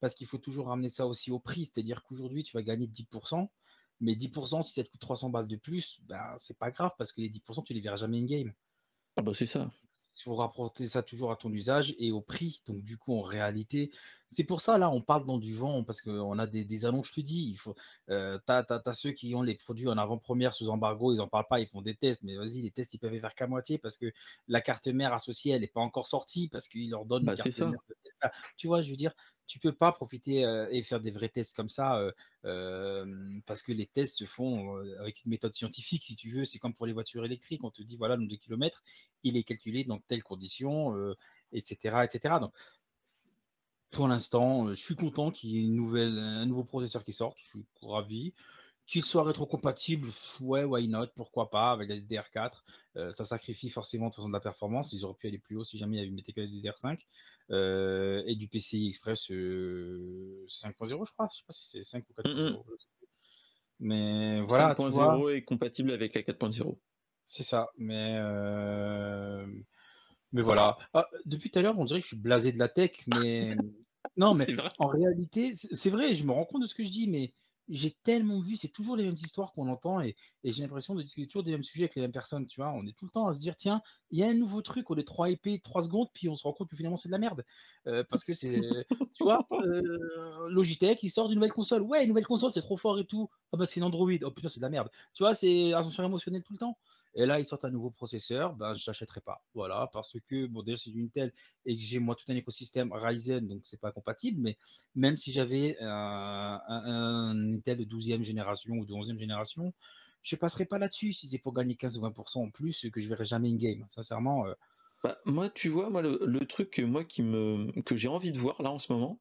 Parce qu'il faut toujours ramener ça aussi au prix, c'est-à-dire qu'aujourd'hui tu vas gagner 10%, mais 10% si ça te coûte 300 balles de plus, ben c'est pas grave parce que les 10% tu les verras jamais in game. Ah bah c'est ça il faut rapporter ça toujours à ton usage et au prix. Donc, du coup, en réalité, c'est pour ça, là, on parle dans du vent, parce qu'on a des, annonces, je te dis. Il faut, euh, tu as, ceux qui ont les produits en avant-première sous embargo, ils n'en parlent pas, ils font des tests. Mais vas-y, les tests, ils peuvent faire qu'à moitié parce que la carte mère associée, elle n'est pas encore sortie, parce qu'ils leur donnent bah, une carte mère. Tu vois, je veux dire, tu peux pas profiter euh, et faire des vrais tests comme ça euh, euh, parce que les tests se font avec une méthode scientifique, si tu veux. C'est comme pour les voitures électriques. On te dit, voilà, le nombre de kilomètres, il est calculé dans telles conditions, etc., etc. Donc, pour l'instant, je suis content qu'il y ait une nouvelle, un nouveau processeur qui sorte. Je suis ravi. Qu'il soit rétrocompatible, ouais, why not, pourquoi pas, avec la DDR4. Euh, ça sacrifie forcément de, de la performance. Ils auraient pu aller plus haut si jamais ils mettaient que la DDR5. Euh, et du PCI Express 5.0, je crois. Je sais pas si c'est 5 ou 4.0. Mais voilà. 5.0 est compatible avec la 4.0. C'est ça. Mais mais voilà. Ah, depuis tout à l'heure, on dirait que je suis blasé de la tech, mais non, mais en réalité, c'est vrai, je me rends compte de ce que je dis, mais j'ai tellement vu, c'est toujours les mêmes histoires qu'on entend et, j'ai l'impression de discuter toujours des mêmes sujets avec les mêmes personnes, tu vois. On est tout le temps à se dire, tiens, il y a un nouveau truc, on est 3 épées, 3 secondes, puis on se rend compte que finalement c'est de la merde. Euh, parce que c'est, tu vois, euh, Logitech, il sort d'une nouvelle console. Ouais, une nouvelle console, c'est trop fort et tout. Ah bah c'est une Android. Oh putain, c'est de la merde. Tu vois, c'est ascension émotionnelle tout le temps. Et là, ils sortent un nouveau processeur, ben, je l'achèterai pas. Voilà, parce que, bon, déjà, c'est du Intel et que j'ai moi tout un écosystème Ryzen, donc c'est pas compatible, mais même si j'avais un, Intel de 12e génération ou de 11e génération, je passerai pas là-dessus si c'est pour gagner 15 ou 20% en plus que je verrai jamais in-game. Sincèrement. Euh. Bah, moi, tu vois, moi, le, truc moi, qui me, que j'ai envie de voir là en ce moment.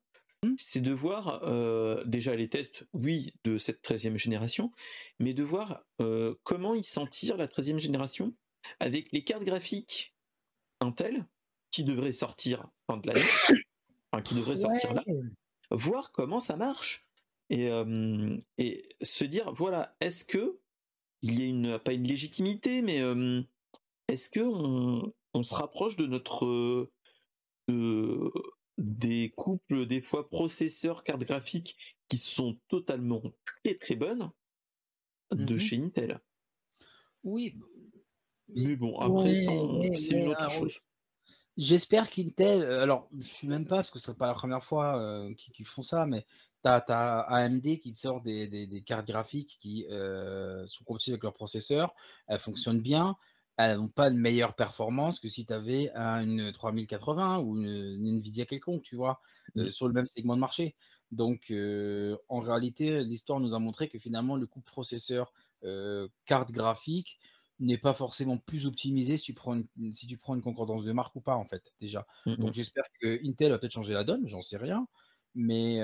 C'est de voir euh, déjà les tests, oui, de cette 13e génération, mais de voir euh, comment ils s'en tirent la 13e génération avec les cartes graphiques Intel qui devraient sortir fin de l'année, enfin, qui devraient sortir là, voir comment ça marche et, euh, et se dire voilà, est-ce que il y a une pas une légitimité, mais est-ce que on, on, se rapproche de notre des couples, des fois processeurs, cartes graphiques qui sont totalement très très bonnes de mmh chez Intel. Oui. Mais bon, après, c'est une autre chose. J'espère qu'Intel, euh, alors je suis même pas, parce que c'est pas la première fois euh, qu'ils font ça, mais tu as, AMD qui sort des, cartes graphiques qui euh, sont compatibles avec leur processeur, elles fonctionnent bien, elles n'ont pas de meilleure performance que si tu avais une 3080 ou une, Nvidia quelconque, tu vois, euh, sur le même segment de marché. Donc, euh, en réalité, l'histoire nous a montré que finalement, le couple processeur euh, carte graphique n'est pas forcément plus optimisé si tu, prends une, si tu prends une concordance de marque ou pas, en fait, déjà. Mmh, Donc, mmh. j'espère que Intel va peut-être changer la donne, j'en sais rien, mais,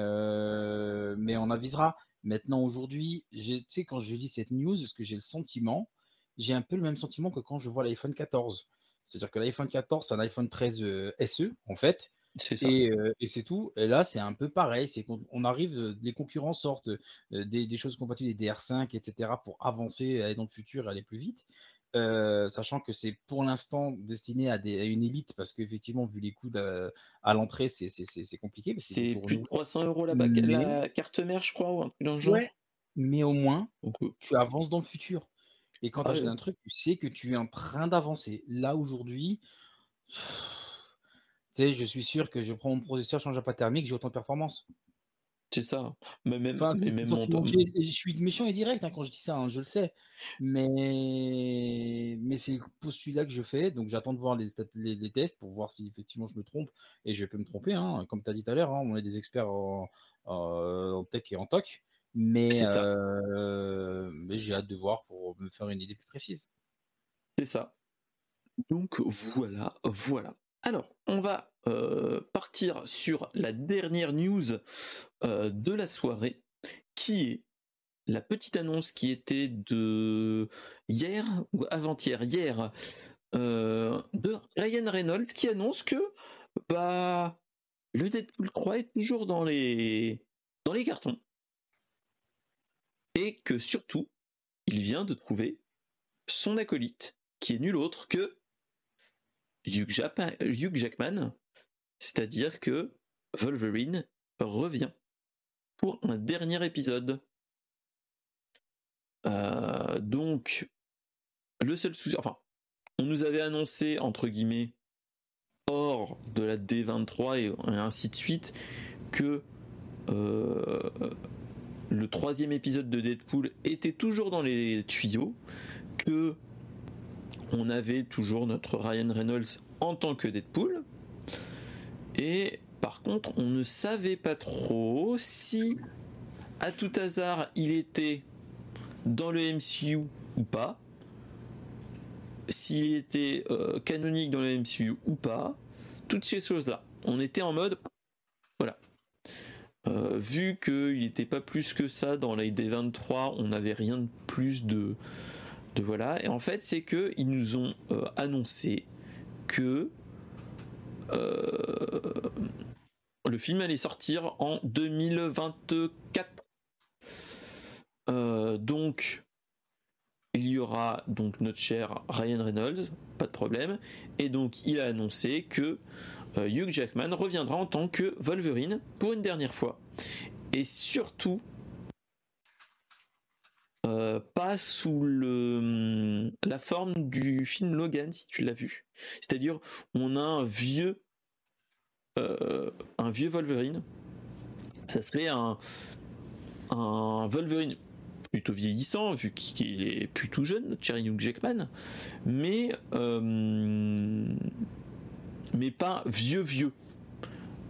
mais on avisera. Maintenant, aujourd'hui, tu sais, quand je dis cette news, est-ce que j'ai le sentiment j'ai un peu le même sentiment que quand je vois l'iPhone 14. C'est-à-dire que l'iPhone 14, c'est un iPhone 13 euh, SE, en fait. Euh, et, c'est tout. Et là, c'est un peu pareil. C'est qu'on arrive, euh, les concurrents sortent des, choses compatibles, des DR5, etc., pour avancer, aller dans le futur, aller plus vite. sachant que c'est pour l'instant destiné à, des, une élite, parce qu'effectivement, vu les coûts à l'entrée, c'est compliqué. C'est plus de 300 euros la, la, carte mère, je crois, ou un truc dans le genre. mais au moins, tu avances dans le futur. Et quand tu achètes un truc, tu sais que tu es en train d'avancer. Là, aujourd'hui, tu sais, je suis sûr que je prends mon processeur, change à pas thermique, j'ai autant de performance. C'est ça. Mais même, je suis méchant et direct hein, quand je dis ça, hein, je le sais. Mais, mais c'est le postulat que je fais. Donc j'attends de voir les, les, tests pour voir si effectivement je me trompe. Et je peux me tromper. Hein. Comme tu as dit tout à l'heure, on est des experts en, en, tech et en toc. Mais, euh, mais j'ai hâte de voir pour me faire une idée plus précise. C'est ça. Donc voilà, voilà. Alors, on va euh, partir sur la dernière news euh, de la soirée, qui est la petite annonce qui était de hier ou avant-hier, hier, de Ryan Reynolds, qui annonce que bah le Deadpool 3 est toujours dans les dans les cartons et que surtout, il vient de trouver son acolyte, qui est nul autre que Hugh, Jackman, c'est-à-dire que Wolverine revient pour un dernier épisode. Euh, donc, le seul souci, enfin, on nous avait annoncé, entre guillemets, hors de la D23 et ainsi de suite, que euh, le troisième épisode de Deadpool était toujours dans les tuyaux, que on avait toujours notre Ryan Reynolds en tant que Deadpool, et par contre on ne savait pas trop si à tout hasard il était dans le MCU ou pas, s'il était euh, canonique dans le MCU ou pas, toutes ces choses-là. On était en mode, voilà. Euh, vu qu'il n'était pas plus que ça dans la D23, on n'avait rien de plus de, voilà. Et en fait, c'est que ils nous ont euh, annoncé que euh, le film allait sortir en 2024. donc, il y aura donc notre cher Ryan Reynolds, pas de problème. Et donc, il a annoncé que Hugh Jackman reviendra en tant que Wolverine pour une dernière fois. Et surtout, euh, pas sous la forme du film Logan, si tu l'as vu. C'est-à-dire, on a un vieux, euh, un vieux Wolverine. Ça serait un, un Wolverine plutôt vieillissant, vu qu'il est plutôt jeune, notre Hugh Jackman. Mais mais pas vieux vieux.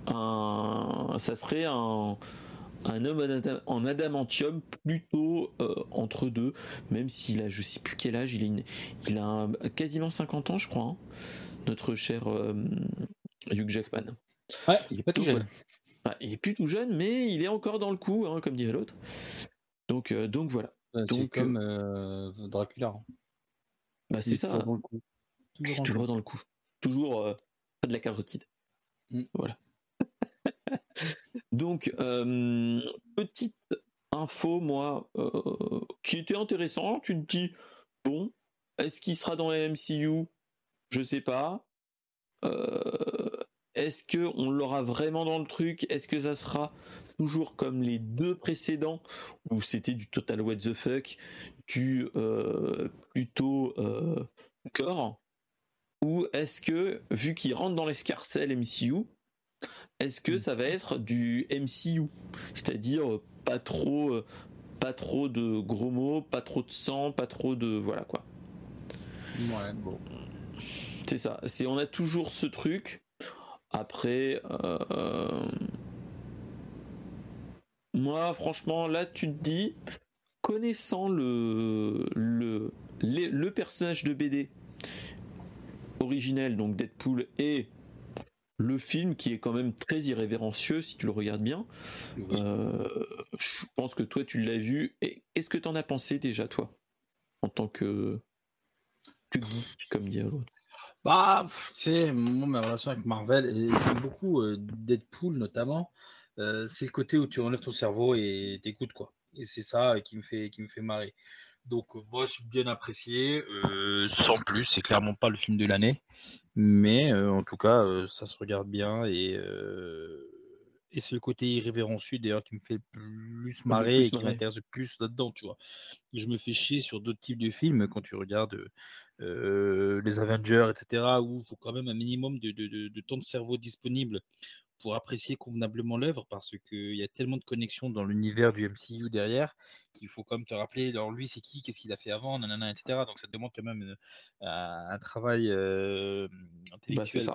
ça serait un, un homme en adamantium plutôt euh, entre deux, même s'il a je sais plus quel âge, il, est il a quasiment 50 ans je crois, hein, notre cher euh, Hugh Jackman. Ouais, il est pas tout jeune. il est plus tout jeune, mais il est encore dans le coup, hein, comme dirait l'autre. Donc, euh, donc voilà. donc comme Dracula. Hein. Bah c'est ça. Toujours, toujours, dans le coup. Toujours de la carotide. Mm. Voilà. Donc, euh, petite info, moi, euh, qui était intéressant. Tu te dis, bon, est-ce qu'il sera dans la MCU Je sais pas. Euh, est-ce que on l'aura vraiment dans le truc? Est-ce que ça sera toujours comme les deux précédents où c'était du total what the fuck, du plutôt corps? Ou est-ce que, vu qu'il rentre dans l'escarcelle MCU, est-ce que ça va être du MCU C'est-à-dire euh, pas trop, euh, pas trop de gros mots, pas trop de sang, pas trop de. Voilà quoi. Ouais, bon. C'est ça. C'est, on a toujours ce truc. Après. Euh, moi, franchement, là, tu te dis, connaissant le, le, le personnage de BD originel, donc Deadpool, et le film qui est quand même très irrévérencieux si tu le regardes bien. Euh, je pense que toi tu l'as vu. Et est-ce que tu en as pensé déjà toi en tant que, que comme dit l'autre? Bah, c'est moi ma relation avec Marvel et j'aime beaucoup euh, Deadpool notamment. Euh, c'est le côté où tu enlèves ton cerveau et t'écoutes quoi. Et c'est ça qui me fait qui me fait marrer. Donc euh, moi, je suis bien apprécié. Euh, sans plus, c'est clairement pas le film de l'année, mais euh, en tout cas, ça se regarde bien et et c'est le côté irrévérencieux d'ailleurs qui me fait plus marrer et qui m'intéresse plus là-dedans, tu vois. je me fais chier sur d'autres types de films quand tu regardes les Avengers, etc., où il faut quand même un minimum de, de temps de cerveau disponible pour apprécier convenablement l'œuvre parce qu'il y a tellement de connexions dans l'univers du MCU derrière qu'il faut quand même te rappeler, alors lui c'est qui, qu'est-ce qu'il a fait avant, nanana, etc. Donc ça demande quand même euh, un travail euh, bah, intellectuel.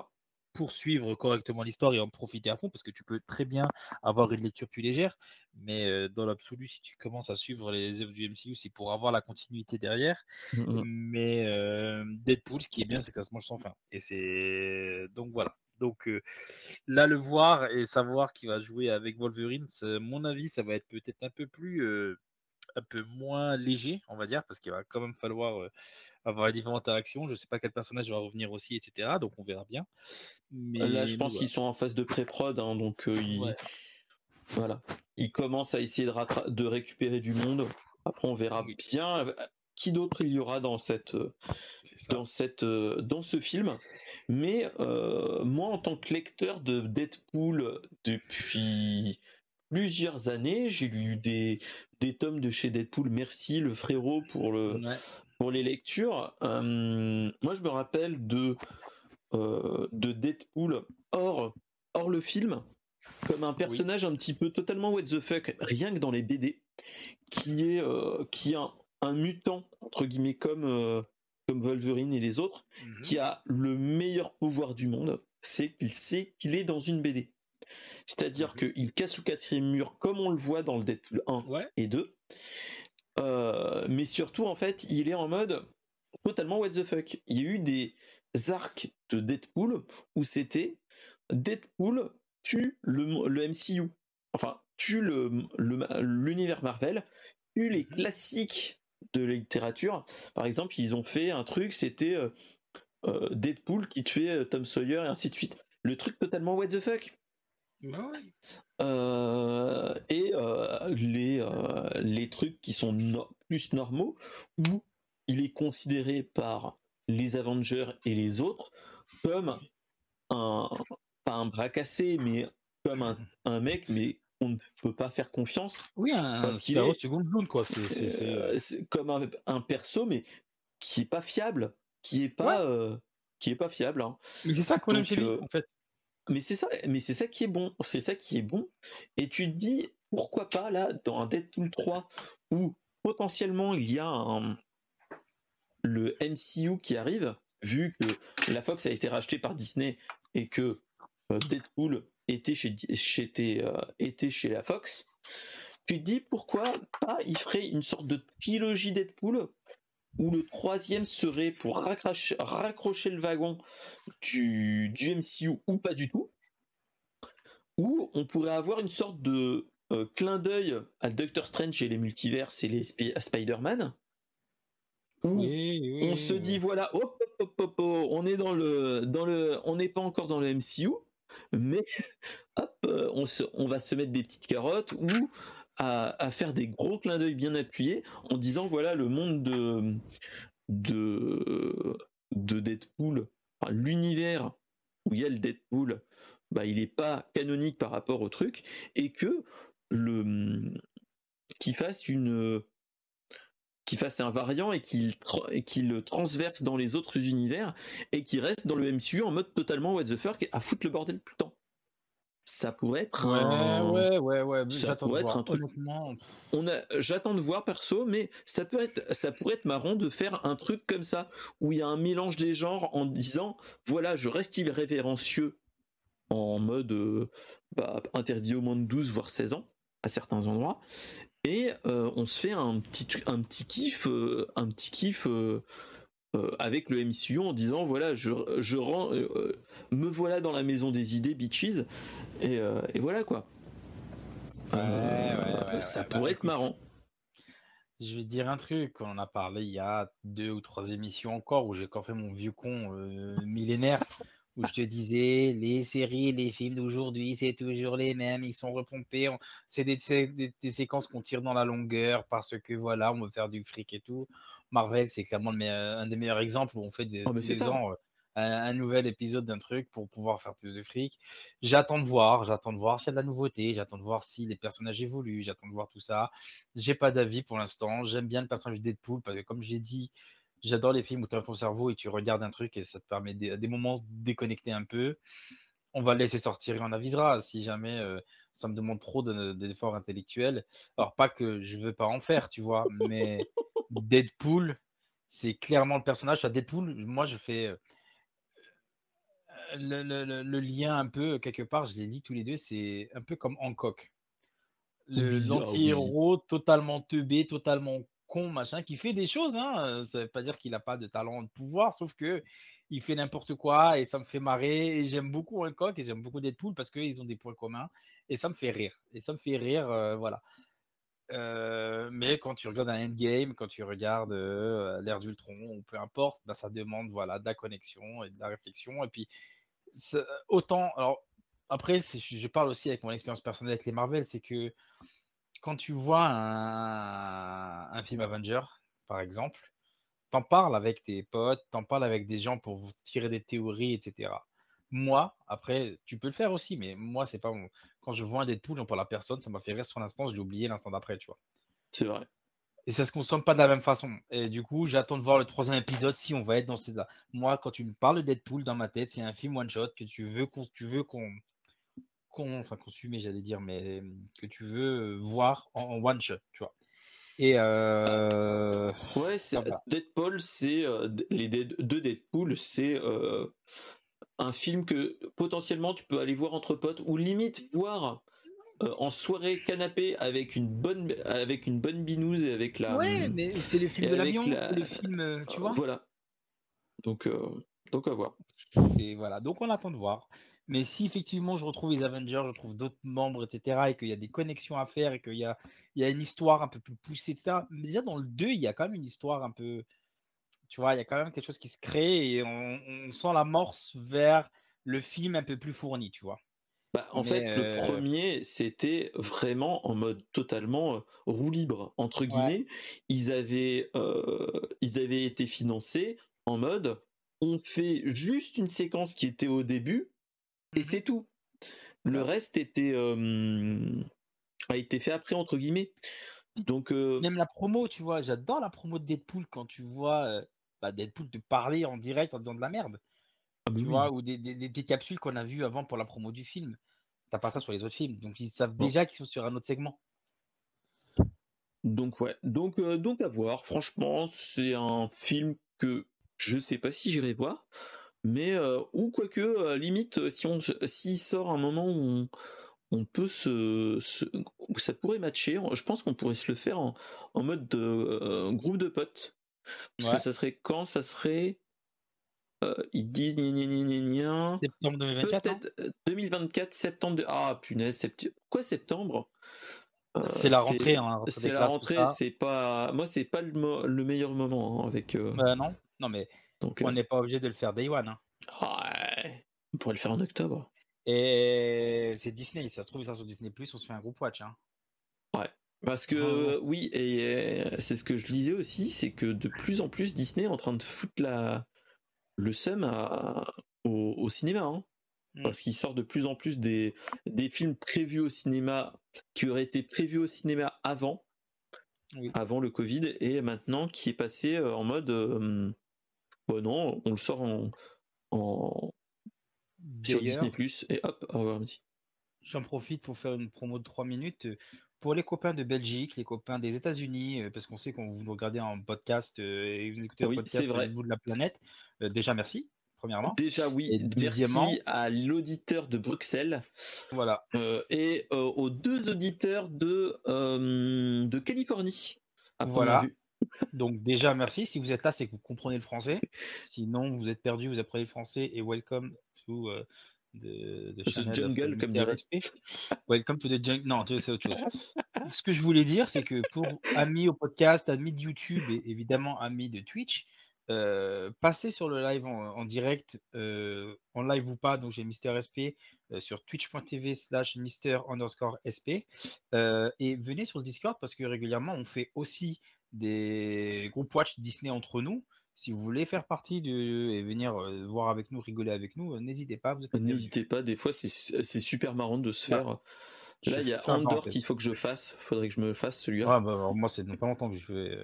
pour suivre correctement l'histoire et en profiter à fond, parce que tu peux très bien avoir une lecture plus légère, mais euh, dans l'absolu, si tu commences à suivre les œuvres du MCU, c'est pour avoir la continuité derrière. Mmh, mmh. Mais Deadpool, ce qui est bien, c'est que ça se mange sans fin. Et c'est donc voilà. Donc là, le voir et savoir qu'il va jouer avec Wolverine, mon avis, ça va être peut-être un peu plus, un peu moins léger, on va dire, parce qu'il va quand même falloir avoir les différentes interactions. Je ne sais pas quel personnage va revenir aussi, etc. Donc on verra bien. Mais là, je pense qu'ils sont en phase de pré-prod, hein, donc ils... voilà, ils commencent à essayer de, de récupérer du monde. Après, on verra bien qui d'autre il y aura dans cette dans cette dans ce film. Mais euh, moi en tant que lecteur de Deadpool depuis plusieurs années j'ai lu des des tomes de chez Deadpool. Merci le frérot pour le pour les lectures. Moi je me rappelle de euh, de Deadpool hors hors le film comme un personnage un petit peu totalement what the fuck rien que dans les BD qui est euh, qui a un mutant entre guillemets comme euh, comme Wolverine et les autres mhm. qui a le meilleur pouvoir du monde, c'est qu'il sait qu'il est dans une BD. C'est-à-dire mhm. qu'il casse le quatrième mur comme on le voit dans le Deadpool 1 et 2. Euh, mais surtout en fait, il est en mode totalement what the fuck. Il y a eu des arcs de Deadpool où c'était Deadpool tue le, le MCU. Enfin, tue l'univers le, Marvel, tue les mhm. classiques de la littérature. Par exemple, ils ont fait un truc, c'était Deadpool qui tuait Tom Sawyer et ainsi de suite. Le truc totalement what the fuck. Bah et les, les trucs qui sont plus normaux, où il est considéré par les Avengers et les autres comme un, pas un bras cassé, mais comme un, un mec, mais on ne peut pas faire confiance. Oui, un, est seconde quoi. Euh, c'est, comme un, un, perso, mais qui est pas fiable, qui est pas, euh, qui est pas fiable. Hein. Mais c'est ça qu'on aime chez lui, euh, en fait. Mais c'est ça, mais c'est ça qui est bon, c'est ça qui est bon. Et tu te dis pourquoi pas là dans un Deadpool 3 où potentiellement il y a un, le MCU qui arrive, vu que la Fox a été rachetée par Disney et que euh, Deadpool était chez, euh, était chez la Fox, tu te dis pourquoi pas il ferait une sorte de trilogie Deadpool où le troisième serait pour raccrocher, le wagon du, du, MCU ou pas du tout, où on pourrait avoir une sorte de euh, clin d'œil à Doctor Strange et les multivers et les Spider-Man, on se dit voilà, on est dans le, dans le, on n'est pas encore dans le MCU, mais hop, euh, on, va se mettre des petites carottes ou à, faire des gros clins d'œil bien appuyés en disant voilà le monde de de, de Deadpool, l'univers où il y a le Deadpool, bah il n'est pas canonique par rapport au truc et que le qu'il fasse une qu'il fasse un variant et qu'il qu'il transverse dans les autres univers et qu'il reste dans le MCU en mode totalement what the fuck à foutre le bordel tout le temps. Ça pourrait être un... ouais ouais ouais ça pourrait être un truc. On a j'attends de voir perso mais ça peut être ça pourrait être marrant de faire un truc comme ça où il y a un mélange des genres en disant voilà, je reste irrévérencieux en mode euh, bah, interdit au moins de 12 voire 16 ans à certains endroits et euh, on se fait un petit un petit kiff euh, un petit kiff euh, avec le MCU en disant voilà je je rends me voilà dans la maison des idées bitches. Et, et voilà quoi. Ça pourrait être marrant. je vais dire un truc, on en a parlé il y a deux ou trois émissions encore où j'ai encore fait mon vieux con millénaire où je te disais, les séries, les films d'aujourd'hui, c'est toujours les mêmes, ils sont repompés, c'est des, séquences qu'on tire dans la longueur parce que voilà, on veut faire du fric et tout. Marvel, c'est clairement un des meilleurs exemples où on fait des, oh, ans, euh, un, nouvel épisode d'un truc pour pouvoir faire plus de fric. J'attends de voir, j'attends de voir s'il y a de la nouveauté, j'attends de voir si les personnages évoluent, j'attends de voir tout ça. J'ai pas d'avis pour l'instant. J'aime bien le personnage de Deadpool parce que comme j'ai dit, J'adore les films où tu as ton cerveau et tu regardes un truc et ça te permet à des moments de déconnecter un peu. On va le laisser sortir et on avisera si jamais euh, ça me demande trop d'efforts intellectuels. Alors, pas que je veux pas en faire, tu vois, mais Deadpool, c'est clairement le personnage. Deadpool, moi, je fais euh, le, lien un peu, quelque part, je l'ai dit tous les deux, c'est un peu comme Hancock. L'anti-héros totalement teubé, totalement machin, qui fait des choses. Hein. Ça veut pas dire qu'il a pas de talent, de pouvoir, sauf que il fait n'importe quoi et ça me fait marrer. Et j'aime beaucoup coq et j'aime beaucoup Deadpool parce qu'ils ont des points communs et ça me fait rire. Et ça me fait rire, euh, voilà. Euh, mais quand tu regardes un endgame, quand tu regardes euh, l'ère d'Ultron ou peu importe, bah, ça demande voilà de la connexion et de la réflexion. Et puis autant, alors après, je parle aussi avec mon expérience personnelle avec les Marvel, c'est que quand tu vois un, film Avenger, par exemple, t'en parles avec tes potes, t'en parles avec des gens pour tirer des théories, etc. Moi, après, tu peux le faire aussi, mais moi, c'est pas Quand je vois un Deadpool, j'en parle à personne, ça m'a fait rire sur l'instant, je l'ai oublié l'instant d'après, tu vois. C'est vrai. Et ça se consomme pas de la même façon. Et du coup, j'attends de voir le troisième épisode si on va être dans ces. Moi, quand tu me parles de Deadpool dans ma tête, c'est un film one shot que tu veux qu'on, tu veux qu'on, enfin consommer, j'allais dire, mais que tu veux voir en, one shot, tu vois. Et euh... ouais, c'est Deadpool, c'est euh, les deux Deadpool, c'est euh, un film que potentiellement tu peux aller voir entre potes ou limite voir euh, en soirée canapé avec une bonne avec une bonne binouse et avec la. Ouais, mais c'est le film de l'avion, c'est le film, tu vois. Voilà. Donc donc à voir. Et voilà, donc on attend de voir. Mais si effectivement je retrouve les Avengers, je trouve d'autres membres, etc., et qu'il y a des connexions à faire, et qu'il y a, il y a une histoire un peu plus poussée, etc. Mais déjà dans le 2, il y a quand même une histoire un peu. Tu vois, il y a quand même quelque chose qui se crée et on, sent l'amorce vers le film un peu plus fourni, tu vois. Bah, en fait, le euh, premier, c'était vraiment en mode totalement euh, roue libre, entre guillemets. Ils, avaient, euh, ils avaient été financés en mode on fait juste une séquence qui était au début et mmh c'est tout. Le reste était a été fait après entre guillemets. Donc même la promo, tu vois, j'adore la promo de Deadpool quand tu vois bah, Deadpool te parler en direct en disant de la merde. Ah bah tu vois, ou des, des, capsules qu'on a vues avant pour la promo du film. T'as pas ça sur les autres films, donc ils savent déjà qu'ils sont sur un autre segment. Donc ouais, donc donc à voir. Franchement, c'est un film que je sais pas si j'irai voir, mais ou quoique limite si on s'il sort un moment où on, peut se, ça pourrait matcher. Je pense qu'on pourrait se le faire en, mode de groupe de potes. Parce que ça serait quand? Ça serait ils disent septembre 2024 peut-être 2024 septembre ah punaise septembre quoi septembre? C'est la rentrée hein, c'est la rentrée c'est pas moi c'est pas le, meilleur moment hein, avec bah non. Non mais on n'est pas obligé de le faire day one hein. ouais on pourrait le faire en octobre et c'est Disney ça se trouve ça sur Disney Plus on se fait un groupe watch hein. ouais parce que oui et c'est ce que je lisais aussi c'est que de plus en plus Disney est en train de foutre la le seum au, cinéma. Hein. Mmh. Parce qu'il sort de plus en plus des, des films prévus au cinéma qui auraient été prévus au cinéma avant, avant le Covid, et maintenant qui est passé euh, en mode non, on le sort en, en sur Disney Plus et hop, au revoir J'en profite pour faire une promo de 3 minutes. Pour les copains de Belgique, les copains des États-Unis, euh, parce qu'on sait qu'on vous regardez en podcast euh, et vous écoutez un podcast au bout de la planète, euh, déjà merci, premièrement. Déjà oui, merci à l'auditeur de Bruxelles. Voilà. et aux deux auditeurs de, de Californie. Voilà. Donc déjà merci. Si vous êtes là, c'est que vous comprenez le français. Sinon, vous êtes perdu, vous apprenez le français et welcome to de, de The Jungle, comme dirait. Welcome to the Jungle. Non, c'est autre chose. Ce que je voulais dire, c'est que pour amis au podcast, amis de YouTube et évidemment amis de Twitch, euh, passez sur le live en, direct, euh, en live ou pas. Donc j'ai Mister SP euh, sur twitch.tv slash Mister underscore SP. et venez sur le Discord parce que régulièrement on fait aussi des groupes watch Disney entre nous si vous voulez faire partie de et venir euh, voir avec nous, rigoler avec nous, euh, n'hésitez pas. N'hésitez pas, des fois c'est super marrant de se faire. Là, il y a Andor qu'il faut que je fasse. Faudrait que je me fasse celui-là. bah, moi, c'est pas longtemps que je fais.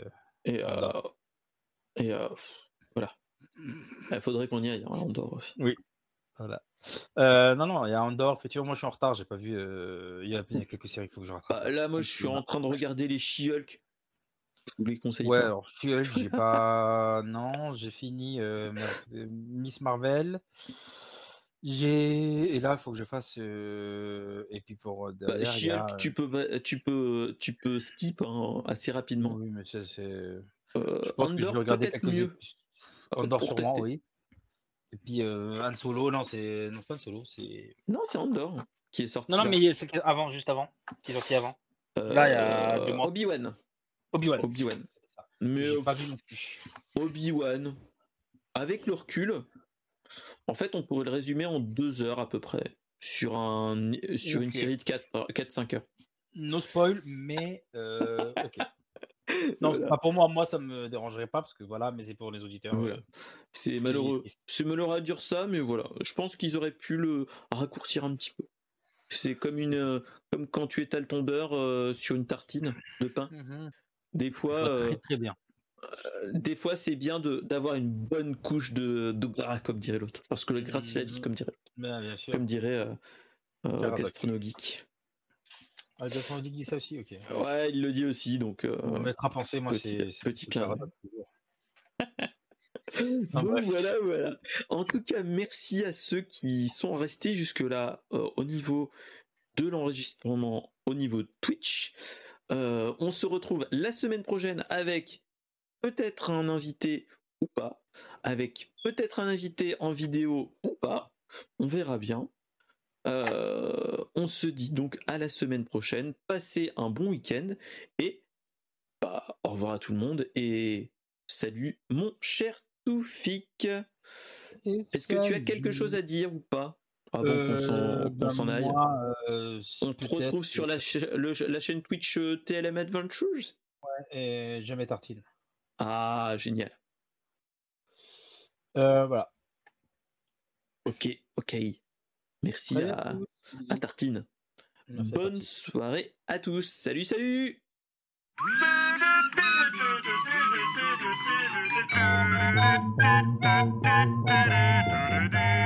Euh, et, voilà. Il faudrait qu'on y aille, hein, Andor aussi. Oui. Voilà. non, non, il y a Andor. Effectivement, moi, je suis en retard. J'ai pas vu. Il y, a, quelques séries qu'il faut que je rattrape. Bah, là, moi, je suis en train de regarder les She-Hulk. Vous les Ouais, alors j'ai pas. non, j'ai fini euh, Miss Marvel. J'ai et là, il faut que je fasse. Euh, et puis pour euh, bah, derrière, tu peux, tu peux, tu peux skip hein, assez rapidement. Oui, mais c'est. je pense que je vais regarder quelques mieux? Andor sûrement, oui. Et puis Han Solo, non, c'est non, c'est pas Han Solo, c'est. Non, c'est Andor qui est sorti. Non, non, mais c'est avant, juste avant, qui est sorti avant. là, il y a Obi-Wan. Obi-Wan. Obi-Wan. Mais pas vu non plus. Obi-Wan, avec le recul, en fait, on pourrait le résumer en deux heures à peu près sur un sur une série de 4-5 heures. No spoil, mais euh, ok. Non, pas pour moi, moi ça me dérangerait pas parce que voilà, mais c'est pour les auditeurs. Voilà. Euh, c'est malheureux. C'est malheureux à dire ça, mais voilà. Je pense qu'ils auraient pu le raccourcir un petit peu. C'est comme une comme quand tu étales ton beurre euh, sur une tartine de pain. Mhm. Des fois, très, euh, très bien. Euh, des fois, c'est bien d'avoir une bonne couche de, de gras, comme dirait l'autre. Parce que le gras, c'est la dit, comme dirait, ben, bien sûr. comme dirait euh, euh Gastronogeek. Ah, dit ça aussi, ok. Ouais, il le dit aussi, donc. On mettre à penser, moi, c'est. Petit clin voilà, voilà. En tout cas, merci à ceux qui sont restés jusque-là au niveau de l'enregistrement, au niveau de Twitch. Euh, on se retrouve la semaine prochaine avec peut-être un invité ou pas, avec peut-être un invité en vidéo ou pas. On verra bien. on se dit donc à la semaine prochaine. Passez un bon week-end et bah, au revoir à tout le monde et salut mon cher Toufik. Est-ce que tu as quelque chose à dire ou pas? Avant qu'on s'en euh, ben aille euh, On te retrouve sur la, la, chaîne Twitch euh, TLM Adventures? Ouais, et jamais Tartine. Ah, génial. voilà. Ok, ok. Merci à, à, Tartine. Bonne soirée à tous. Salut, salut Thank you.